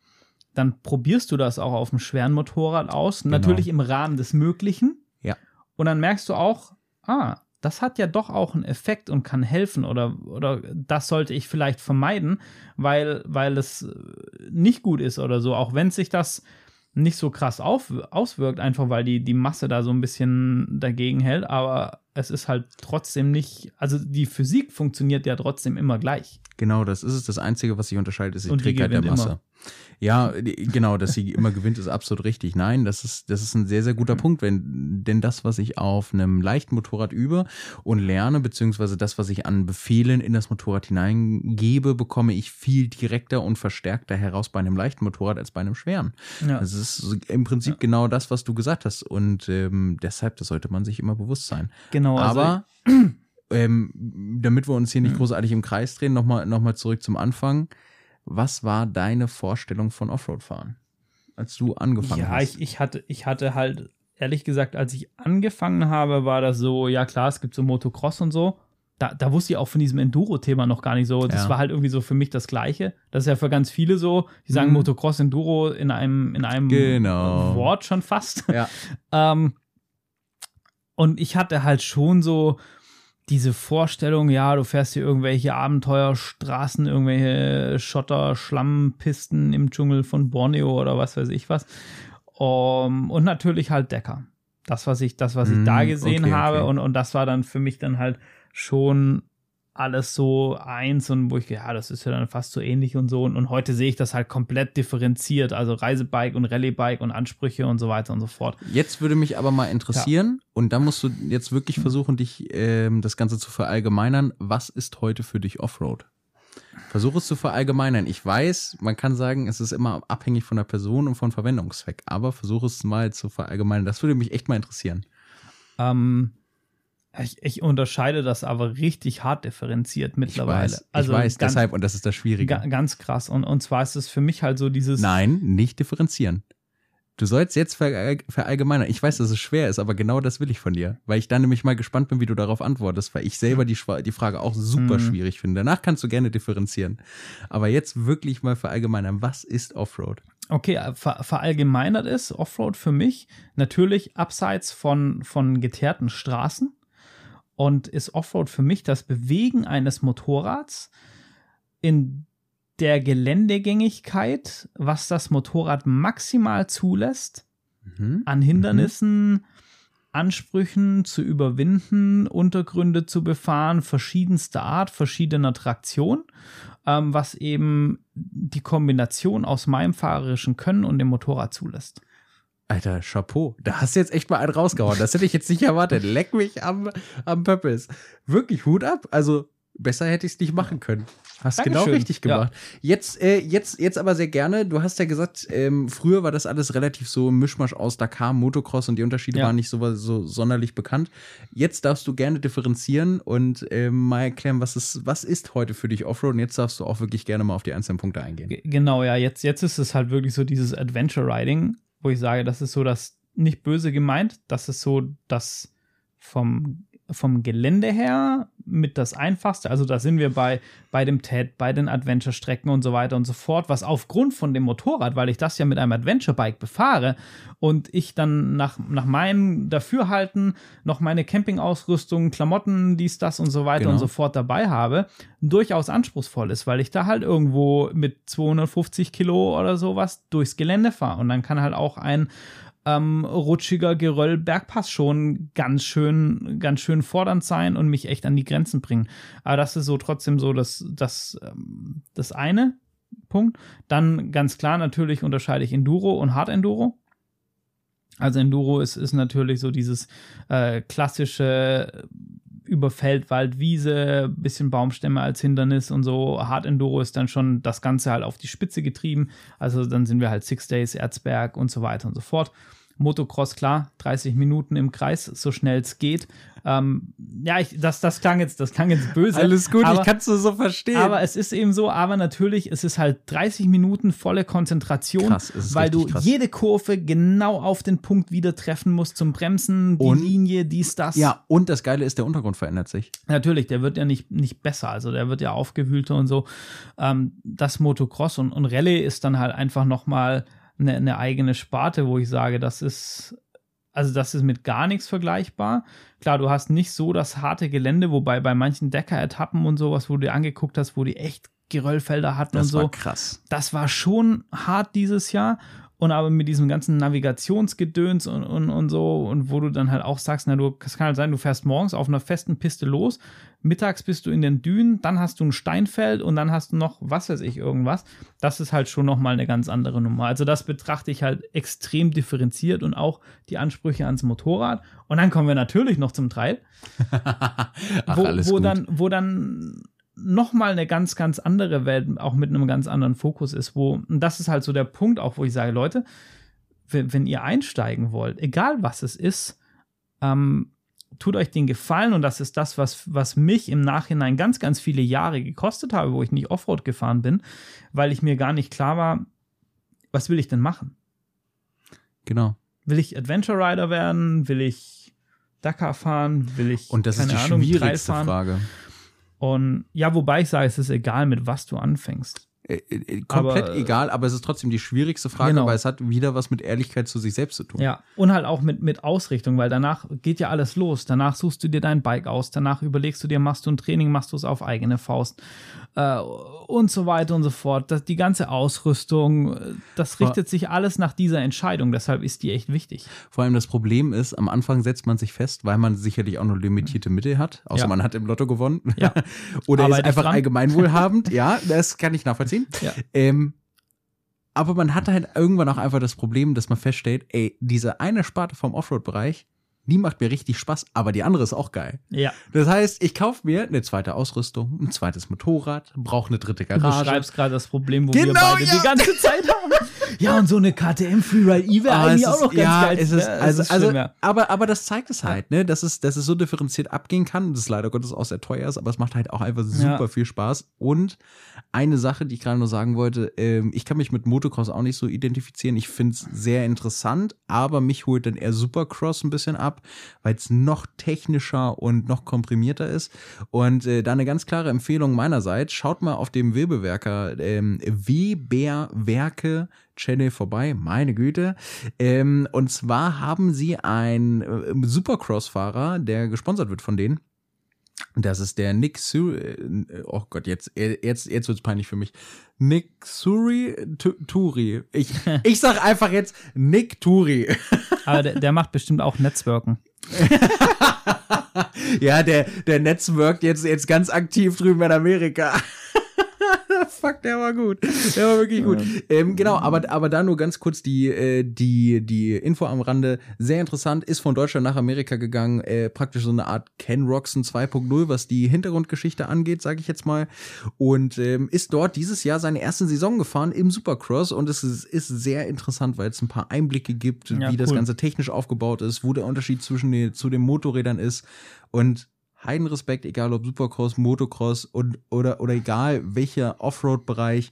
B: dann probierst du das auch auf einem schweren Motorrad aus. Natürlich im Rahmen des Möglichen.
A: Ja.
B: Und dann merkst du auch, ah, das hat ja doch auch einen Effekt und kann helfen oder, oder das sollte ich vielleicht vermeiden, weil, weil es äh, nicht gut ist oder so, auch wenn sich das nicht so krass auf, auswirkt, einfach weil die, die Masse da so ein bisschen dagegen hält, aber es ist halt trotzdem nicht, also die Physik funktioniert ja trotzdem immer gleich.
A: Genau, das ist es. Das Einzige, was sich unterscheidet, ist die Trägheit der Masse.
B: immer.
A: Ja, genau, dass sie immer gewinnt, ist absolut richtig. Nein, das ist, das ist ein sehr, sehr
B: Mhm.
A: guter Punkt, wenn, denn das, was ich auf einem leichten Motorrad übe und lerne, beziehungsweise das, was ich an Befehlen in das Motorrad hineingebe, bekomme ich viel direkter und verstärkter heraus bei einem leichten Motorrad als bei einem schweren.
B: Ja.
A: Das ist so im Prinzip genau das, was du gesagt hast. Und ähm, deshalb, das sollte man sich immer bewusst sein.
B: Genau, also
A: Aber ähm, damit wir uns hier nicht großartig im Kreis drehen, nochmal noch mal zurück zum Anfang. Was war deine Vorstellung von Offroad-Fahren, als du angefangen
B: ja,
A: hast?
B: ich, ich, hatte, ich hatte halt, ehrlich gesagt, als ich angefangen habe, war das so, ja klar, es gibt so Motocross und so. Da, da wusste ich auch von diesem Enduro-Thema noch gar nicht so. Das
A: Ja.
B: war halt irgendwie so für mich das Gleiche. Das ist ja für ganz viele so. Die sagen
A: Mhm.
B: Motocross, Enduro in einem, in einem
A: Genau.
B: Wort schon fast.
A: ja.
B: Ähm, und ich hatte halt schon so diese Vorstellung, ja, du fährst hier irgendwelche Abenteuerstraßen, irgendwelche Schotter, Schlammpisten im Dschungel von Borneo oder was weiß ich was. Um, und natürlich halt Decker. Das, was ich, das, was ich
A: Mm,
B: da gesehen
A: okay,
B: habe.
A: okay.
B: Und, und das war dann für mich dann halt schon alles so eins und wo ich, ja, das ist ja dann fast so ähnlich und so. Und, und heute sehe ich das halt komplett differenziert. Also Reisebike und Rallye-Bike und Ansprüche und so weiter und so fort.
A: Jetzt würde mich aber mal interessieren, und da musst du jetzt wirklich versuchen, dich ähm, das Ganze zu verallgemeinern. Was ist heute für dich Offroad? Versuche es zu verallgemeinern. Ich weiß, man kann sagen, es ist immer abhängig von der Person und von Verwendungszweck, aber versuche es mal zu verallgemeinern. Das würde mich echt mal interessieren.
B: Ähm, ich, ich unterscheide das aber richtig hart differenziert mittlerweile.
A: Ich weiß,
B: also
A: ich weiß
B: ganz,
A: deshalb, und das ist das Schwierige.
B: ga, ganz krass. Und, und zwar ist es für mich halt so dieses.
A: Nein, nicht differenzieren. Du sollst jetzt ver verallgemeinern. Ich weiß, dass es schwer ist, aber genau das will ich von dir. Weil ich dann nämlich mal gespannt bin, wie du darauf antwortest, weil ich selber die, die Frage auch super
B: Mhm.
A: schwierig finde. Danach kannst du gerne differenzieren. Aber jetzt wirklich mal verallgemeinern. Was ist Offroad?
B: Okay, äh, ver verallgemeinert ist Offroad für mich natürlich abseits von, von geteerten Straßen und ist Offroad für mich das Bewegen eines Motorrads in der Geländegängigkeit, was das Motorrad maximal zulässt,
A: Mhm.
B: an Hindernissen, Ansprüchen zu überwinden, Untergründe zu befahren, verschiedenster Art, verschiedener Traktion, ähm, was eben die Kombination aus meinem fahrerischen Können und dem Motorrad zulässt.
A: Alter, Chapeau. Da hast du jetzt echt mal einen rausgehauen. Das hätte ich jetzt nicht erwartet. Leck mich am, am Pöppels. Wirklich Hut ab. Also Besser hätte ich es nicht machen können. Hast
B: Dankeschön.
A: genau richtig gemacht. Ja. Jetzt, äh, jetzt, jetzt aber sehr gerne. Du hast ja gesagt, ähm, früher war das alles relativ so ein Mischmasch aus Dakar, Motocross und die Unterschiede
B: Ja.
A: waren nicht so, so sonderlich bekannt. Jetzt darfst du gerne differenzieren und ähm, mal erklären, was ist, was ist heute für dich Offroad. Und jetzt darfst du auch wirklich gerne mal auf die einzelnen Punkte eingehen.
B: Ge- Genau, ja, jetzt, jetzt ist es halt wirklich so dieses Adventure Riding, wo ich sage, das ist so das nicht böse gemeint, das ist so das vom, vom Gelände her mit das einfachste. Also da sind wir bei, bei dem TED, bei den Adventure-Strecken und so weiter und so fort, was aufgrund von dem Motorrad, weil ich das ja mit einem Adventure-Bike befahre und ich dann nach, nach meinem Dafürhalten noch meine Campingausrüstung, Klamotten, dies, das und so weiter
A: Genau.
B: und so fort dabei habe, durchaus anspruchsvoll ist, weil ich da halt irgendwo mit 250 Kilo oder sowas durchs Gelände fahre. Und dann kann halt auch ein ähm, rutschiger Geröll-Bergpass schon ganz schön, ganz schön fordernd sein und mich echt an die Grenzen bringen. Aber das ist so trotzdem so das, das, ähm, das eine Punkt. Dann ganz klar natürlich unterscheide ich Enduro und Hard Enduro. Also Enduro ist, ist natürlich so dieses äh, klassische über Feld, Wald, Wiese, bisschen Baumstämme als Hindernis und so. Hard Enduro ist dann schon das Ganze halt auf die Spitze getrieben. Also dann sind wir halt Six Days, Erzberg und so weiter und so fort. Motocross, klar, 30 Minuten im Kreis, so schnell es geht. Ähm, ja, ich, das, das klang jetzt, das klang jetzt böse.
A: Alles gut,
B: aber,
A: ich kann es so verstehen.
B: aber es ist eben so, aber natürlich, es ist halt 30 Minuten volle Konzentration,
A: Krass,
B: weil du
A: krass.
B: jede Kurve genau auf den Punkt wieder treffen musst zum Bremsen, die
A: Und-
B: Linie, dies, das.
A: ja, und das Geile ist, der Untergrund verändert sich.
B: Natürlich, der wird ja nicht, nicht besser, also der wird ja aufgewühlter und so. Ähm, das Motocross und, und Rallye ist dann halt einfach nochmal eine, eine eigene Sparte, wo ich sage, das ist, also das ist mit gar nichts vergleichbar. Klar, du hast nicht so das harte Gelände, wobei bei manchen Decker-Etappen und sowas, wo du dir angeguckt hast, wo die echt Geröllfelder hatten
A: Das
B: und so
A: war krass.
B: das war schon hart dieses Jahr. Und aber mit diesem ganzen Navigationsgedöns und, und, und so, und wo du dann halt auch sagst, na, du, es kann halt sein, du fährst morgens auf einer festen Piste los, mittags bist du in den Dünen, dann hast du ein Steinfeld und dann hast du noch, was weiß ich, irgendwas. Das ist halt schon nochmal eine ganz andere Nummer. Also das betrachte ich halt extrem differenziert und auch die Ansprüche ans Motorrad. Und dann kommen wir natürlich noch zum Trail
A: Ach,
B: wo, wo dann, wo dann nochmal eine ganz, ganz andere Welt, auch mit einem ganz anderen Fokus ist, wo, und das ist halt so der Punkt auch, wo ich sage, Leute, wenn, ihr einsteigen wollt, egal was es ist, ähm, tut euch den Gefallen und das ist das, was, was mich im Nachhinein ganz, ganz viele Jahre gekostet habe, wo ich nicht Offroad gefahren bin, weil ich mir gar nicht klar war, was will ich denn machen?
A: genau.
B: Will ich Adventure Rider werden? Will ich Dakar fahren? Will ich
A: Und das ist die
B: Ahnung,
A: schwierigste
B: fahren?
A: Frage.
B: Und ja, wobei ich sage, es ist egal, mit was du anfängst.
A: Äh, äh, komplett
B: Aber, äh,
A: egal, aber es ist trotzdem die schwierigste Frage,
B: Genau.
A: weil es hat wieder was mit Ehrlichkeit zu sich selbst zu tun.
B: Ja, und halt auch mit, mit Ausrichtung, weil danach geht ja alles los. Danach suchst du dir dein Bike aus, danach überlegst du dir, machst du ein Training, machst du es auf eigene Faust äh, und so weiter und so fort. Das, die ganze Ausrüstung, das richtet sich alles nach dieser Entscheidung. Deshalb ist die echt wichtig.
A: Vor allem das Problem ist, am Anfang setzt man sich fest, weil man sicherlich auch nur limitierte Mittel hat, außer
B: Ja.
A: man hat im Lotto gewonnen.
B: Ja.
A: Oder ist
B: Arbeite ich
A: einfach
B: dran.
A: allgemein wohlhabend. ja, das kann ich nachvollziehen.
B: Ja.
A: Ähm, aber man hat halt irgendwann auch einfach das Problem, dass man feststellt, ey, diese eine Sparte vom Offroad-Bereich, die macht mir richtig Spaß, aber die andere ist auch geil.
B: Ja,
A: Das heißt, ich kaufe mir eine zweite Ausrüstung, ein zweites Motorrad, brauche eine dritte
B: du
A: Garage.
B: beschreibst gerade das Problem, wo wir
A: Genau,
B: beide
A: ja.
B: die ganze Zeit haben. Ja, und so eine KTM Freeride E wäre
A: Ah,
B: eigentlich
A: es
B: auch
A: ist-
B: noch ganz
A: ja,
B: geil.
A: Es ist,
B: Ja, es
A: also,
B: ist
A: also,
B: schlimm, ja.
A: aber, aber das zeigt es halt, ne, dass es, dass es so differenziert abgehen kann, das leider Gottes auch sehr teuer ist, aber es macht halt auch einfach super viel Spaß. Und eine Sache, die ich gerade nur sagen wollte, ähm, ich kann mich mit Motocross auch nicht so identifizieren. Ich finde es sehr interessant, aber mich holt dann eher Supercross ein bisschen ab, weil es noch technischer und noch komprimierter ist. Und äh, da eine ganz klare Empfehlung meinerseits, schaut mal auf dem Webewerker ähm, Weberwerke Channel vorbei, meine Güte. Ähm, und zwar haben sie einen äh, Supercross-Fahrer, der gesponsert wird von denen. Das ist der Nick Suri. äh, Oh Gott, jetzt, äh, jetzt, jetzt wird's peinlich für mich. Nick Suri Tu- Turi. Ich, ich sag einfach jetzt Nick Turi.
B: Aber der, der macht bestimmt auch Netzwerken.
A: ja, der, der netzwerkt jetzt, jetzt ganz aktiv drüben in Amerika. Fuck, der war gut. Der war wirklich gut. Ähm, genau, aber, aber da nur ganz kurz die, äh, die, die Info am Rande. Sehr interessant, ist von Deutschland nach Amerika gegangen. Äh, praktisch so eine Art Ken Roxon 2.0, was die Hintergrundgeschichte angeht, sage ich jetzt mal. Und ähm, ist dort dieses Jahr seine erste Saison gefahren im Supercross. Und es ist, ist sehr interessant, weil es ein paar Einblicke gibt, ja, wie cool. das Ganze technisch aufgebaut ist, wo der Unterschied zwischen den, zu den Motorrädern ist. Und Heidenrespekt, egal ob Supercross, Motocross und, oder, oder egal welcher Offroad-Bereich,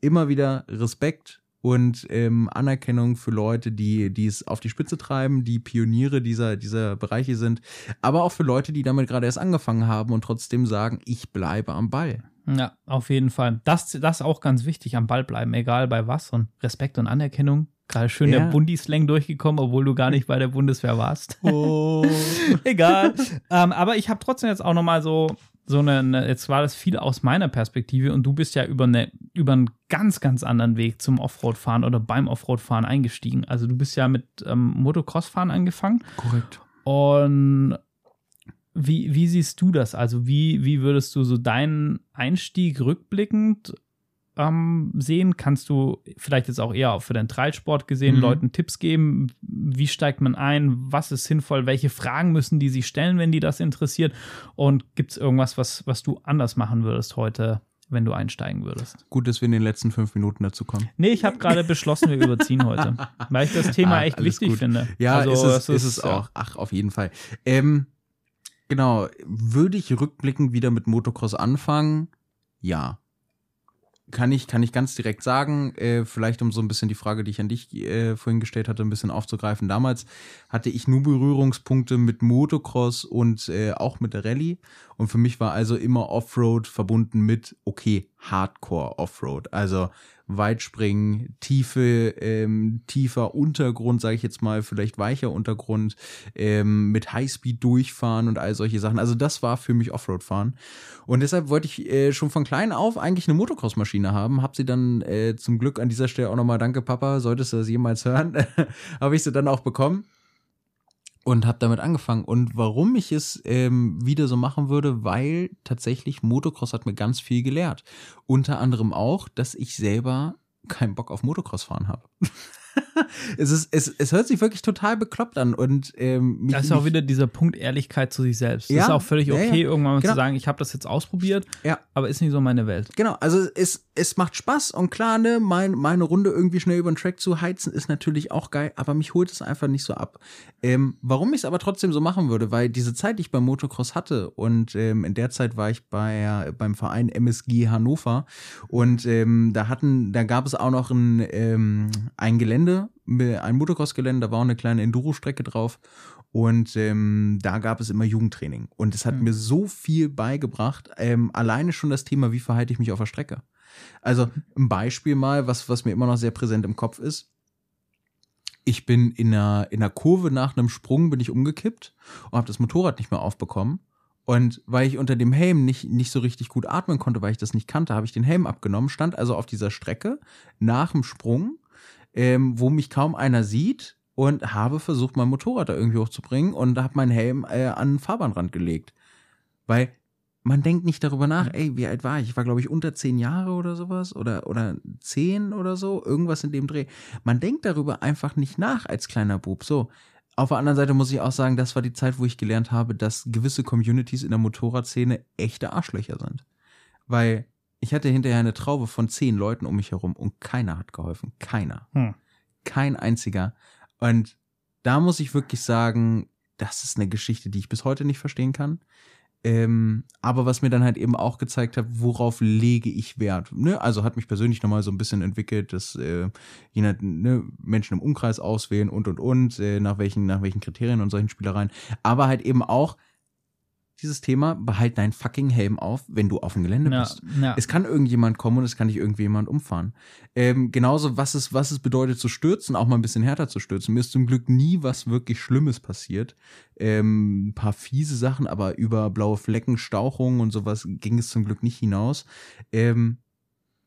A: immer wieder Respekt und ähm, Anerkennung für Leute, die, die es auf die Spitze treiben, die Pioniere dieser, dieser Bereiche sind, aber auch für Leute, die damit gerade erst angefangen haben und trotzdem sagen, ich bleibe am Ball.
B: Ja, auf jeden Fall. Das, das ist auch ganz wichtig, am Ball bleiben, egal bei was. Und Respekt und Anerkennung Gerade schön ja. der Bundislang durchgekommen, obwohl du gar nicht bei der Bundeswehr warst. Oh. Egal. ähm, aber ich habe trotzdem jetzt auch noch mal so so eine, jetzt war das viel aus meiner Perspektive und du bist ja über, eine, über einen ganz, ganz anderen Weg zum Offroad-Fahren oder beim Offroad-Fahren eingestiegen. Also du bist ja mit ähm, Motocross-Fahren angefangen.
A: Korrekt.
B: Und wie, wie siehst du das? Also wie, wie würdest du so deinen Einstieg rückblickend ähm, sehen? Kannst du vielleicht jetzt auch eher für den Treibsport gesehen mhm. Leuten Tipps geben? Wie steigt man ein? Was ist sinnvoll? Welche Fragen müssen die sich stellen, wenn die das interessiert? Und gibt es irgendwas, was, was du anders machen würdest heute? wenn du einsteigen würdest.
A: Gut, dass wir in den letzten fünf Minuten dazu kommen.
B: Nee, ich habe gerade beschlossen, wir überziehen heute, weil ich das Thema ah, echt wichtig gut. finde.
A: Ja, also, ist es, ist, es auch. Ach, auf jeden Fall. Ähm, genau, würde ich rückblickend wieder mit Motocross anfangen? Ja kann ich, kann ich ganz direkt sagen, äh, vielleicht um so ein bisschen die Frage, die ich an dich äh, vorhin gestellt hatte, ein bisschen aufzugreifen. Damals hatte ich nur Berührungspunkte mit Motocross und äh, auch mit der Rallye. Und für mich war also immer Offroad verbunden mit, okay, Hardcore Offroad. Also Weitspringen, tiefe, ähm, tiefer Untergrund, sage ich jetzt mal, vielleicht weicher Untergrund, ähm, mit Highspeed durchfahren und all solche Sachen. Also das war für mich Offroad-Fahren. Und deshalb wollte ich äh, schon von klein auf eigentlich eine Motocross-Maschine haben. Hab sie dann äh, zum Glück an dieser Stelle auch nochmal, danke Papa, solltest du das jemals hören, habe ich sie dann auch bekommen und habe damit angefangen. Und warum ich es ähm, wieder so machen würde, weil tatsächlich Motocross hat mir ganz viel gelehrt. Unter anderem auch, dass ich selber keinen Bock auf Motocross fahren habe. es, ist, es, es hört sich wirklich total bekloppt an. Und, ähm,
B: mich, das ist auch wieder dieser Punkt Ehrlichkeit zu sich selbst. Ja, das ist auch völlig okay, ja, ja. irgendwann mal genau. zu sagen, ich habe das jetzt ausprobiert, ja. aber ist nicht so meine Welt.
A: Genau, also es, es macht Spaß und klar, ne, mein, meine Runde irgendwie schnell über den Track zu heizen, ist natürlich auch geil, aber mich holt es einfach nicht so ab. Ähm, warum ich es aber trotzdem so machen würde, weil diese Zeit, die ich beim Motocross hatte und ähm, in der Zeit war ich bei, beim Verein MSG Hannover und ähm, da hatten, da gab es auch noch ein, ähm, ein Gelände, ein Motocross-Gelände, da war auch eine kleine Enduro-Strecke drauf. Und ähm, da gab es immer Jugendtraining. Und es hat mhm. mir so viel beigebracht. Ähm, alleine schon das Thema, wie verhalte ich mich auf der Strecke. Also ein Beispiel mal, was, was mir immer noch sehr präsent im Kopf ist. Ich bin in einer, in einer Kurve nach einem Sprung bin ich umgekippt und habe das Motorrad nicht mehr aufbekommen. Und weil ich unter dem Helm nicht, nicht so richtig gut atmen konnte, weil ich das nicht kannte, habe ich den Helm abgenommen, stand also auf dieser Strecke nach dem Sprung ähm, wo mich kaum einer sieht und habe versucht, mein Motorrad da irgendwie hochzubringen und habe meinen Helm äh, an den Fahrbahnrand gelegt. Weil man denkt nicht darüber nach, ey, wie alt war ich? Ich war, glaube ich, unter zehn Jahre oder sowas oder, oder zehn oder so, irgendwas in dem Dreh. Man denkt darüber einfach nicht nach als kleiner Bub. So. Auf der anderen Seite muss ich auch sagen, das war die Zeit, wo ich gelernt habe, dass gewisse Communities in der Motorradszene echte Arschlöcher sind. Weil ich hatte hinterher eine Traube von zehn Leuten um mich herum und keiner hat geholfen. Keiner. Hm. Kein einziger. Und da muss ich wirklich sagen, das ist eine Geschichte, die ich bis heute nicht verstehen kann. Ähm, aber was mir dann halt eben auch gezeigt hat, worauf lege ich Wert. Ne? Also hat mich persönlich nochmal so ein bisschen entwickelt, dass äh, je nach, ne, Menschen im Umkreis auswählen und und und, äh, nach welchen, nach welchen Kriterien und solchen Spielereien. Aber halt eben auch, dieses Thema, behalt deinen fucking Helm auf, wenn du auf dem Gelände ja, bist. Ja. Es kann irgendjemand kommen und es kann dich irgendjemand umfahren. Ähm, genauso, was es, was es bedeutet zu stürzen, auch mal ein bisschen härter zu stürzen. Mir ist zum Glück nie was wirklich Schlimmes passiert. Ähm, ein paar fiese Sachen, aber über blaue Flecken, Stauchungen und sowas ging es zum Glück nicht hinaus. Ähm,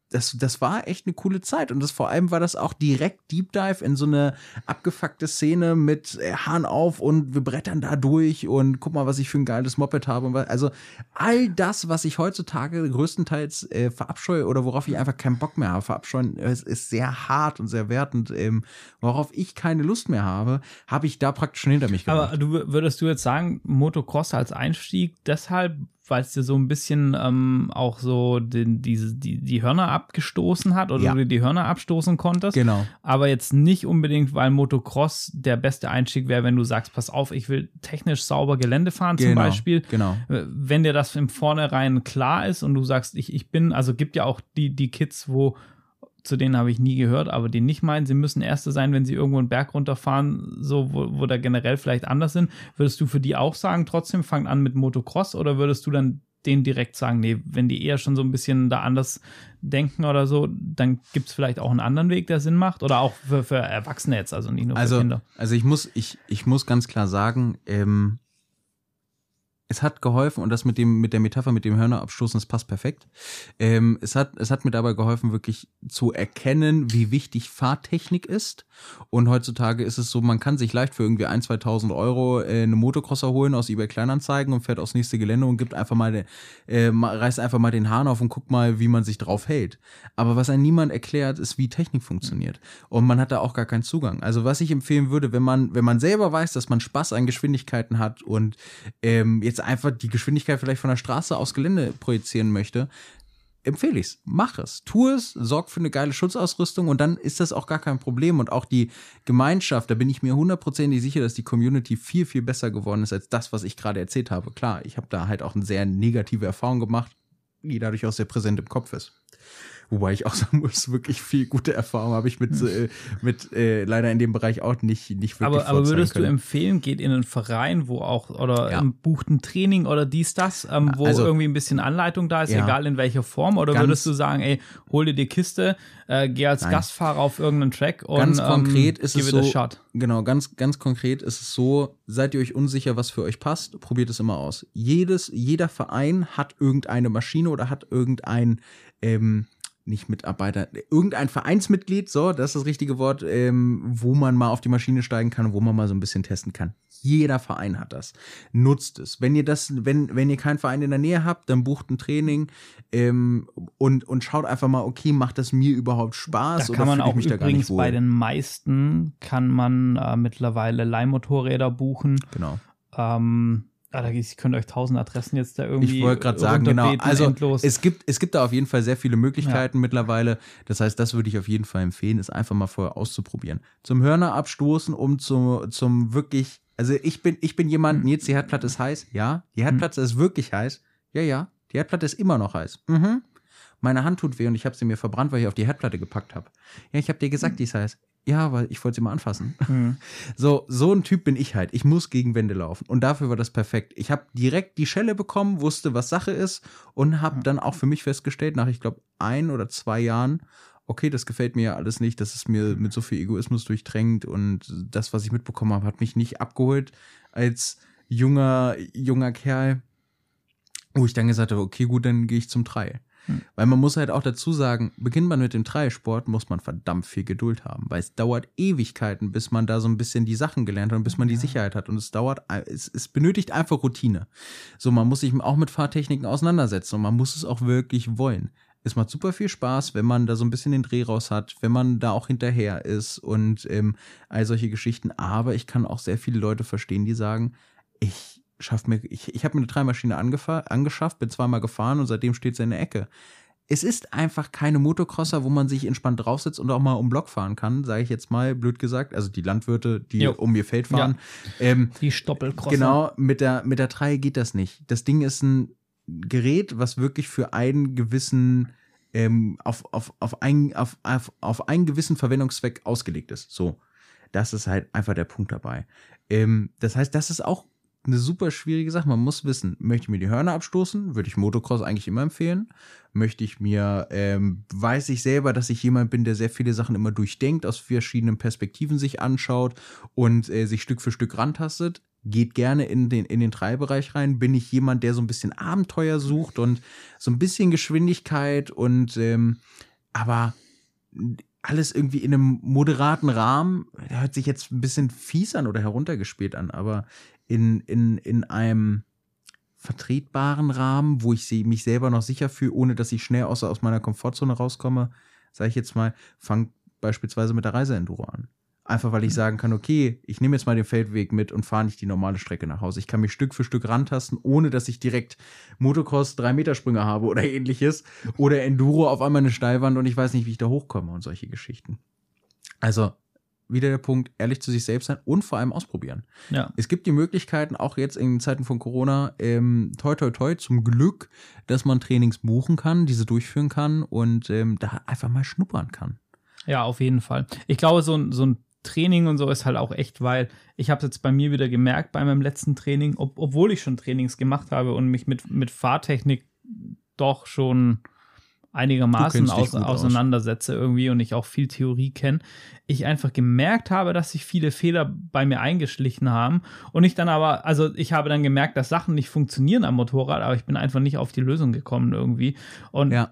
A: das, das war echt eine coole Zeit. Und das vor allem war das auch direkt Deep Dive in so eine abgefuckte Szene mit äh, Hahn auf und wir brettern da durch und guck mal, was ich für ein geiles Moped habe. Also all das, was ich heutzutage größtenteils äh, verabscheue oder worauf ich einfach keinen Bock mehr habe, verabscheuen, es ist sehr hart und sehr wertend. Ähm, worauf ich keine Lust mehr habe, habe ich da praktisch schon hinter mich
B: gebracht. Aber du würdest du jetzt sagen, Motocross als Einstieg deshalb, weil es dir so ein bisschen ähm, auch so den, diese, die, die Hörner abgestoßen hat oder ja. du dir die Hörner abstoßen konntest.
A: Genau.
B: Aber jetzt nicht unbedingt, weil Motocross der beste Einstieg wäre, wenn du sagst, pass auf, ich will technisch sauber Gelände fahren
A: genau,
B: zum Beispiel.
A: Genau.
B: Äh, wenn dir das im Vornherein klar ist und du sagst, ich, ich bin, also gibt ja auch die, die Kids, wo zu denen habe ich nie gehört, aber die nicht meinen, sie müssen Erste sein, wenn sie irgendwo einen Berg runterfahren, so wo, wo da generell vielleicht anders sind. Würdest du für die auch sagen, trotzdem fangt an mit Motocross oder würdest du dann denen direkt sagen, nee, wenn die eher schon so ein bisschen da anders denken oder so, dann gibt es vielleicht auch einen anderen Weg, der Sinn macht oder auch für, für Erwachsene jetzt, also nicht nur für
A: also,
B: Kinder.
A: Also ich muss, ich, ich muss ganz klar sagen, ähm, es hat geholfen und das mit dem mit der Metapher mit dem Hörner abstoßen, das passt perfekt. Ähm, es hat es hat mir dabei geholfen, wirklich zu erkennen, wie wichtig Fahrtechnik ist. Und heutzutage ist es so, man kann sich leicht für irgendwie ein, 2.000 Euro äh, eine Motocrosser holen aus eBay Kleinanzeigen und fährt aufs nächste Gelände und gibt einfach mal, äh, reißt einfach mal den Hahn auf und guckt mal, wie man sich drauf hält. Aber was einem niemand erklärt, ist, wie Technik funktioniert. Und man hat da auch gar keinen Zugang. Also was ich empfehlen würde, wenn man wenn man selber weiß, dass man Spaß an Geschwindigkeiten hat und ähm, jetzt jetzt einfach die Geschwindigkeit vielleicht von der Straße aufs Gelände projizieren möchte, empfehle ich es. Mach es. Tu es, sorg für eine geile Schutzausrüstung und dann ist das auch gar kein Problem. Und auch die Gemeinschaft, da bin ich mir hundertprozentig sicher, dass die Community viel, viel besser geworden ist als das, was ich gerade erzählt habe. Klar, ich habe da halt auch eine sehr negative Erfahrung gemacht, die dadurch auch sehr präsent im Kopf ist. Wobei ich auch sagen muss, wirklich viel gute Erfahrung habe ich mit, hm. äh, mit äh, leider in dem Bereich auch nicht, nicht
B: wirklich Aber, aber würdest können. du empfehlen, geht in einen Verein, wo auch, oder ja. bucht ein Training oder dies, das, ähm, wo also, irgendwie ein bisschen Anleitung da ist, ja. egal in welcher Form? Oder ganz, würdest du sagen, ey, hol dir die Kiste, äh, geh als nein. Gastfahrer auf irgendeinen Track und
A: ganz konkret
B: ähm,
A: ist es so, Shot. Genau, ganz, ganz konkret ist es so, seid ihr euch unsicher, was für euch passt, probiert es immer aus. Jedes, jeder Verein hat irgendeine Maschine oder hat irgendein ähm, nicht Mitarbeiter, irgendein Vereinsmitglied, so, das ist das richtige Wort, ähm, wo man mal auf die Maschine steigen kann wo man mal so ein bisschen testen kann. Jeder Verein hat das. Nutzt es. Wenn ihr das, wenn, wenn ihr keinen Verein in der Nähe habt, dann bucht ein Training ähm, und, und schaut einfach mal, okay, macht das mir überhaupt Spaß?
B: Da kann man auch übrigens bei den meisten kann man äh, mittlerweile Leihmotorräder buchen.
A: Genau.
B: Ähm, Ah, da, ich könnte euch tausend Adressen jetzt da irgendwie.
A: Ich wollte gerade sagen, genau. Also es gibt, es gibt da auf jeden Fall sehr viele Möglichkeiten ja. mittlerweile. Das heißt, das würde ich auf jeden Fall empfehlen, es einfach mal vorher auszuprobieren. Zum Hörner abstoßen, um zu, zum wirklich. Also ich bin, ich bin jemand, mhm. jetzt die Herdplatte ist heiß. Ja, die Herdplatte mhm. ist wirklich heiß. Ja, ja. Die Herdplatte ist immer noch heiß. Mhm. Meine Hand tut weh und ich habe sie mir verbrannt, weil ich auf die Herdplatte gepackt habe. Ja, ich habe dir gesagt, die ist heiß. Ja, weil ich wollte sie mal anfassen. Mhm. So, so ein Typ bin ich halt. Ich muss gegen Wände laufen. Und dafür war das perfekt. Ich habe direkt die Schelle bekommen, wusste, was Sache ist und habe dann auch für mich festgestellt, nach, ich glaube, ein oder zwei Jahren, okay, das gefällt mir ja alles nicht, das ist mir mit so viel Egoismus durchdrängt und das, was ich mitbekommen habe, hat mich nicht abgeholt als junger, junger Kerl, wo ich dann gesagt habe, okay, gut, dann gehe ich zum Trail. Hm. Weil man muss halt auch dazu sagen, beginnt man mit dem Dreisport, muss man verdammt viel Geduld haben, weil es dauert Ewigkeiten, bis man da so ein bisschen die Sachen gelernt hat und bis man die ja. Sicherheit hat. Und es dauert, es, es benötigt einfach Routine. So, man muss sich auch mit Fahrtechniken auseinandersetzen und man muss es auch wirklich wollen. Es macht super viel Spaß, wenn man da so ein bisschen den Dreh raus hat, wenn man da auch hinterher ist und ähm, all solche Geschichten. Aber ich kann auch sehr viele Leute verstehen, die sagen, ich schaff mir, ich, ich habe mir eine Dreimaschine angeschafft, bin zweimal gefahren und seitdem steht sie in der Ecke. Es ist einfach keine Motocrosser, wo man sich entspannt draufsetzt und auch mal um Block fahren kann, sage ich jetzt mal, blöd gesagt. Also die Landwirte, die jo. um ihr Feld fahren.
B: Ja. Ähm, die Stoppelcrosser.
A: Genau, mit der, mit der 3 geht das nicht. Das Ding ist ein Gerät, was wirklich für einen gewissen, ähm, auf, auf, auf, ein, auf, auf, auf einen gewissen Verwendungszweck ausgelegt ist. So. Das ist halt einfach der Punkt dabei. Ähm, das heißt, das ist auch eine super schwierige Sache. Man muss wissen, möchte ich mir die Hörner abstoßen? Würde ich Motocross eigentlich immer empfehlen. Möchte ich mir, ähm, weiß ich selber, dass ich jemand bin, der sehr viele Sachen immer durchdenkt, aus verschiedenen Perspektiven sich anschaut und äh, sich Stück für Stück rantastet. Geht gerne in den, in den Treibereich rein. Bin ich jemand, der so ein bisschen Abenteuer sucht und so ein bisschen Geschwindigkeit und ähm, aber alles irgendwie in einem moderaten Rahmen, hört sich jetzt ein bisschen fies an oder heruntergespielt an, aber in, in, in einem vertretbaren Rahmen, wo ich sie, mich selber noch sicher fühle, ohne dass ich schnell aus, aus meiner Komfortzone rauskomme, sage ich jetzt mal, fang beispielsweise mit der Reiseenduro an. Einfach weil ich sagen kann, okay, ich nehme jetzt mal den Feldweg mit und fahre nicht die normale Strecke nach Hause. Ich kann mich Stück für Stück rantasten, ohne dass ich direkt Motocross drei Meter Sprünge habe oder ähnliches. Oder Enduro auf einmal eine Steilwand und ich weiß nicht, wie ich da hochkomme und solche Geschichten. Also wieder der Punkt, ehrlich zu sich selbst sein und vor allem ausprobieren.
B: Ja.
A: Es gibt die Möglichkeiten, auch jetzt in Zeiten von Corona, ähm, toi toi toi, zum Glück, dass man Trainings buchen kann, diese durchführen kann und ähm, da einfach mal schnuppern kann.
B: Ja, auf jeden Fall. Ich glaube, so ein, so ein Training und so ist halt auch echt, weil ich habe es jetzt bei mir wieder gemerkt bei meinem letzten Training, ob, obwohl ich schon Trainings gemacht habe und mich mit, mit Fahrtechnik doch schon einigermaßen aus, auseinandersetze aus. irgendwie und ich auch viel Theorie kenne, ich einfach gemerkt habe, dass sich viele Fehler bei mir eingeschlichen haben und ich dann aber, also ich habe dann gemerkt, dass Sachen nicht funktionieren am Motorrad, aber ich bin einfach nicht auf die Lösung gekommen irgendwie und ja.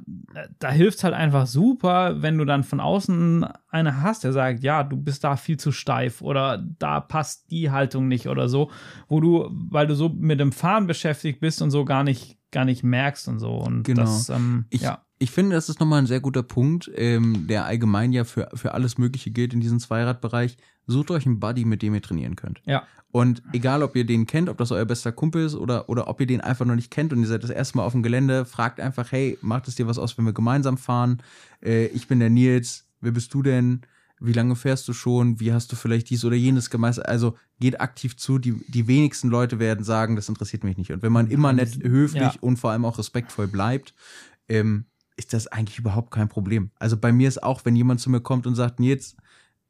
B: da hilft es halt einfach super, wenn du dann von außen eine hast, der sagt, ja, du bist da viel zu steif oder da passt die Haltung nicht oder so, wo du, weil du so mit dem Fahren beschäftigt bist und so gar nicht gar nicht merkst und so und
A: genau.
B: das,
A: ähm, ich, ja ich finde, das ist nochmal ein sehr guter Punkt, ähm, der allgemein ja für, für alles Mögliche gilt in diesem Zweiradbereich. Sucht euch einen Buddy, mit dem ihr trainieren könnt.
B: Ja.
A: Und egal, ob ihr den kennt, ob das euer bester Kumpel ist oder, oder ob ihr den einfach noch nicht kennt und ihr seid das erste Mal auf dem Gelände, fragt einfach, hey, macht es dir was aus, wenn wir gemeinsam fahren? Äh, ich bin der Nils, wer bist du denn? Wie lange fährst du schon? Wie hast du vielleicht dies oder jenes gemeistert? Also geht aktiv zu. Die, die wenigsten Leute werden sagen, das interessiert mich nicht. Und wenn man immer nett, höflich ja. und vor allem auch respektvoll bleibt, ähm, ist das eigentlich überhaupt kein Problem. Also bei mir ist auch, wenn jemand zu mir kommt und sagt, Nils,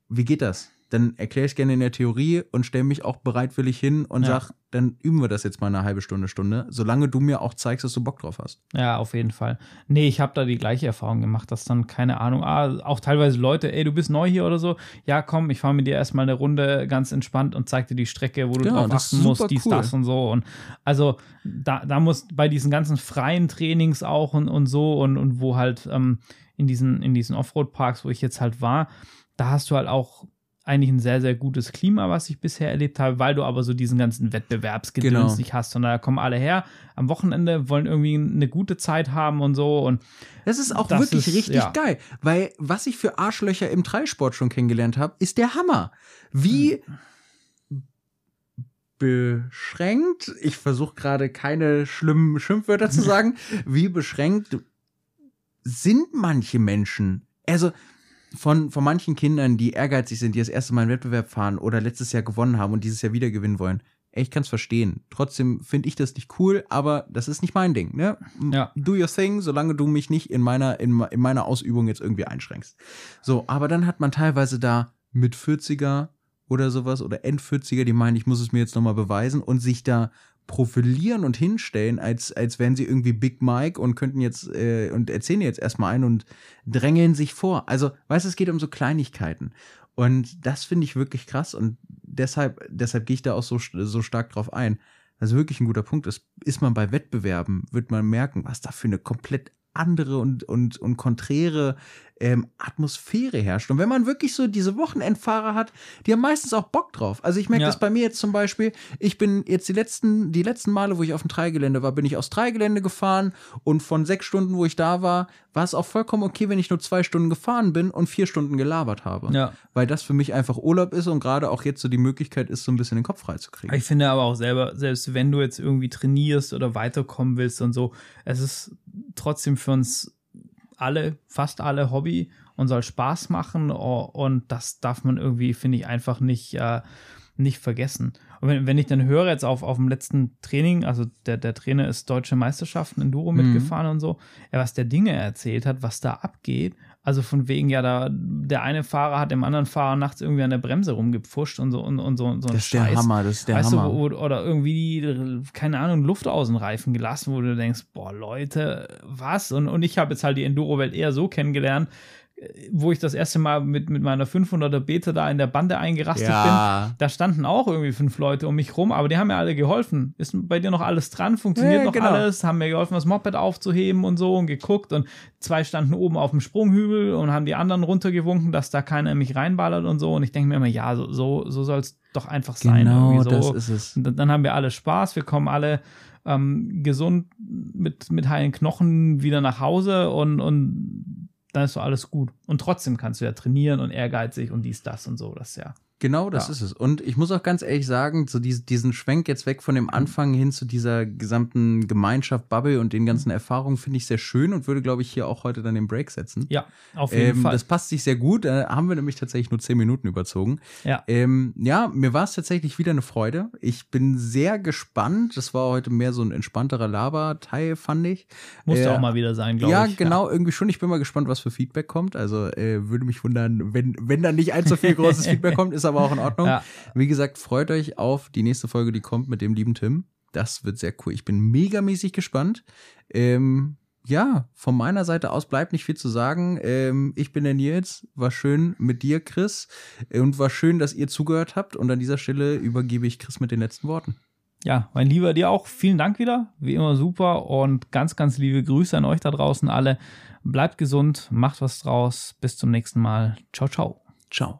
A: wie geht das? Dann erkläre ich gerne in der Theorie und stelle mich auch bereitwillig hin und ja. sag, dann üben wir das jetzt mal eine halbe Stunde, Stunde, solange du mir auch zeigst, dass du Bock drauf hast.
B: Ja, auf jeden Fall. Nee, ich habe da die gleiche Erfahrung gemacht, dass dann, keine Ahnung, ah, auch teilweise Leute, ey, du bist neu hier oder so, ja, komm, ich fahre mit dir erstmal eine Runde ganz entspannt und zeig dir die Strecke, wo du ja, drauf achten musst, dies, cool. das und so. Und also da, da muss bei diesen ganzen freien Trainings auch und, und so und, und wo halt ähm, in diesen, in diesen Offroad-Parks, wo ich jetzt halt war, da hast du halt auch eigentlich ein sehr, sehr gutes Klima, was ich bisher erlebt habe, weil du aber so diesen ganzen Wettbewerbsgedöns genau. nicht hast. Und da kommen alle her am Wochenende, wollen irgendwie eine gute Zeit haben und so. Und
A: das ist auch das wirklich ist, richtig ja. geil, weil was ich für Arschlöcher im Dreisport schon kennengelernt habe, ist der Hammer. Wie hm. beschränkt, ich versuche gerade keine schlimmen Schimpfwörter zu sagen, wie beschränkt sind manche Menschen. Also, von, von manchen Kindern, die ehrgeizig sind, die das erste Mal einen Wettbewerb fahren oder letztes Jahr gewonnen haben und dieses Jahr wieder gewinnen wollen. Ey, ich kann es verstehen. Trotzdem finde ich das nicht cool, aber das ist nicht mein Ding. Ne?
B: Ja.
A: Do your thing, solange du mich nicht in meiner, in, in meiner Ausübung jetzt irgendwie einschränkst. So, aber dann hat man teilweise da mit 40er oder sowas oder End-40er, die meinen, ich muss es mir jetzt nochmal beweisen und sich da profilieren und hinstellen, als, als wären sie irgendwie Big Mike und könnten jetzt äh, und erzählen jetzt erstmal ein und drängeln sich vor. Also, weißt du, es geht um so Kleinigkeiten. Und das finde ich wirklich krass und deshalb, deshalb gehe ich da auch so, so stark drauf ein. Also wirklich ein guter Punkt ist, ist man bei Wettbewerben, wird man merken, was da für eine komplett andere und, und, und konträre ähm, Atmosphäre herrscht. Und wenn man wirklich so diese Wochenendfahrer hat, die haben meistens auch Bock drauf. Also ich merke ja. das bei mir jetzt zum Beispiel. Ich bin jetzt die letzten, die letzten Male, wo ich auf dem Dreigelände war, bin ich aus Dreigelände gefahren und von sechs Stunden, wo ich da war, war es auch vollkommen okay, wenn ich nur zwei Stunden gefahren bin und vier Stunden gelabert habe.
B: Ja.
A: Weil das für mich einfach Urlaub ist und gerade auch jetzt so die Möglichkeit ist, so ein bisschen den Kopf frei zu kriegen.
B: Ich finde aber auch selber, selbst wenn du jetzt irgendwie trainierst oder weiterkommen willst und so, es ist trotzdem für uns alle, fast alle Hobby und soll Spaß machen und das darf man irgendwie, finde ich, einfach nicht, äh, nicht vergessen. Und wenn, wenn ich dann höre jetzt auf, auf dem letzten Training, also der, der Trainer ist deutsche Meisterschaften Enduro mhm. mitgefahren und so, ja, was der Dinge erzählt hat, was da abgeht also von wegen, ja, da der eine Fahrer hat dem anderen Fahrer nachts irgendwie an der Bremse rumgepfuscht und so und, und so, so
A: Das ist Scheiß. der Hammer, das ist der weißt Hammer.
B: Du, oder irgendwie, keine Ahnung, Luft aus den Reifen gelassen, wo du denkst, boah, Leute, was? Und, und ich habe jetzt halt die Enduro-Welt eher so kennengelernt, wo ich das erste Mal mit, mit meiner 500er Beta da in der Bande eingerastet
A: Ja.
B: bin, da standen auch irgendwie fünf Leute um mich rum, aber die haben mir alle geholfen. Ist bei dir noch alles dran? Funktioniert
A: Ja,
B: noch
A: genau.
B: alles? Haben mir geholfen, das Moped aufzuheben und so und geguckt und zwei standen oben auf dem Sprunghügel und haben die anderen runtergewunken, dass da keiner in mich reinballert und so und ich denke mir immer, ja, so, so, so soll es doch einfach sein.
A: Genau,
B: so.
A: das ist es.
B: Und dann, dann haben wir alle Spaß, wir kommen alle ähm, gesund mit, mit heilen Knochen wieder nach Hause und, und dann ist so alles gut. Und trotzdem kannst du ja trainieren und ehrgeizig und dies, das und so. Das ja.
A: Genau, das
B: Ja.
A: ist es. Und ich muss auch ganz ehrlich sagen, so dies- diesen Schwenk jetzt weg von dem Anfang hin zu dieser gesamten Gemeinschaft, Bubble und den ganzen Erfahrungen finde ich sehr schön und würde, glaube ich, hier auch heute dann den Break setzen.
B: Ja, auf jeden
A: Ähm,
B: Fall.
A: das passt sich sehr gut. Da haben wir nämlich tatsächlich nur zehn Minuten überzogen.
B: ja.
A: Ähm, ja, mir war es tatsächlich wieder eine Freude. Ich bin sehr gespannt. Das war heute mehr so ein entspannterer Laber-Teil, fand ich.
B: Musste
A: äh,
B: auch mal wieder sein, glaube
A: Ja,
B: ich.
A: genau, irgendwie schon. Ich bin mal gespannt, was für Feedback kommt. Also äh, würde mich wundern, wenn, wenn da nicht allzu viel großes Feedback kommt, ist aber auch in Ordnung.
B: Ja.
A: Wie gesagt, freut euch auf die nächste Folge, die kommt mit dem lieben Tim. Das wird sehr cool. Ich bin megamäßig gespannt. Ähm, ja, von meiner Seite aus bleibt nicht viel zu sagen. Ähm, ich bin der Nils. War schön mit dir, Chris. Und war schön, dass ihr zugehört habt. Und an dieser Stelle übergebe ich Chris mit den letzten Worten.
B: Ja, mein Lieber, dir auch vielen Dank wieder. Wie immer super und ganz, ganz liebe Grüße an euch da draußen alle. Bleibt gesund, macht was draus. Bis zum nächsten Mal. Ciao, ciao.
A: Ciao.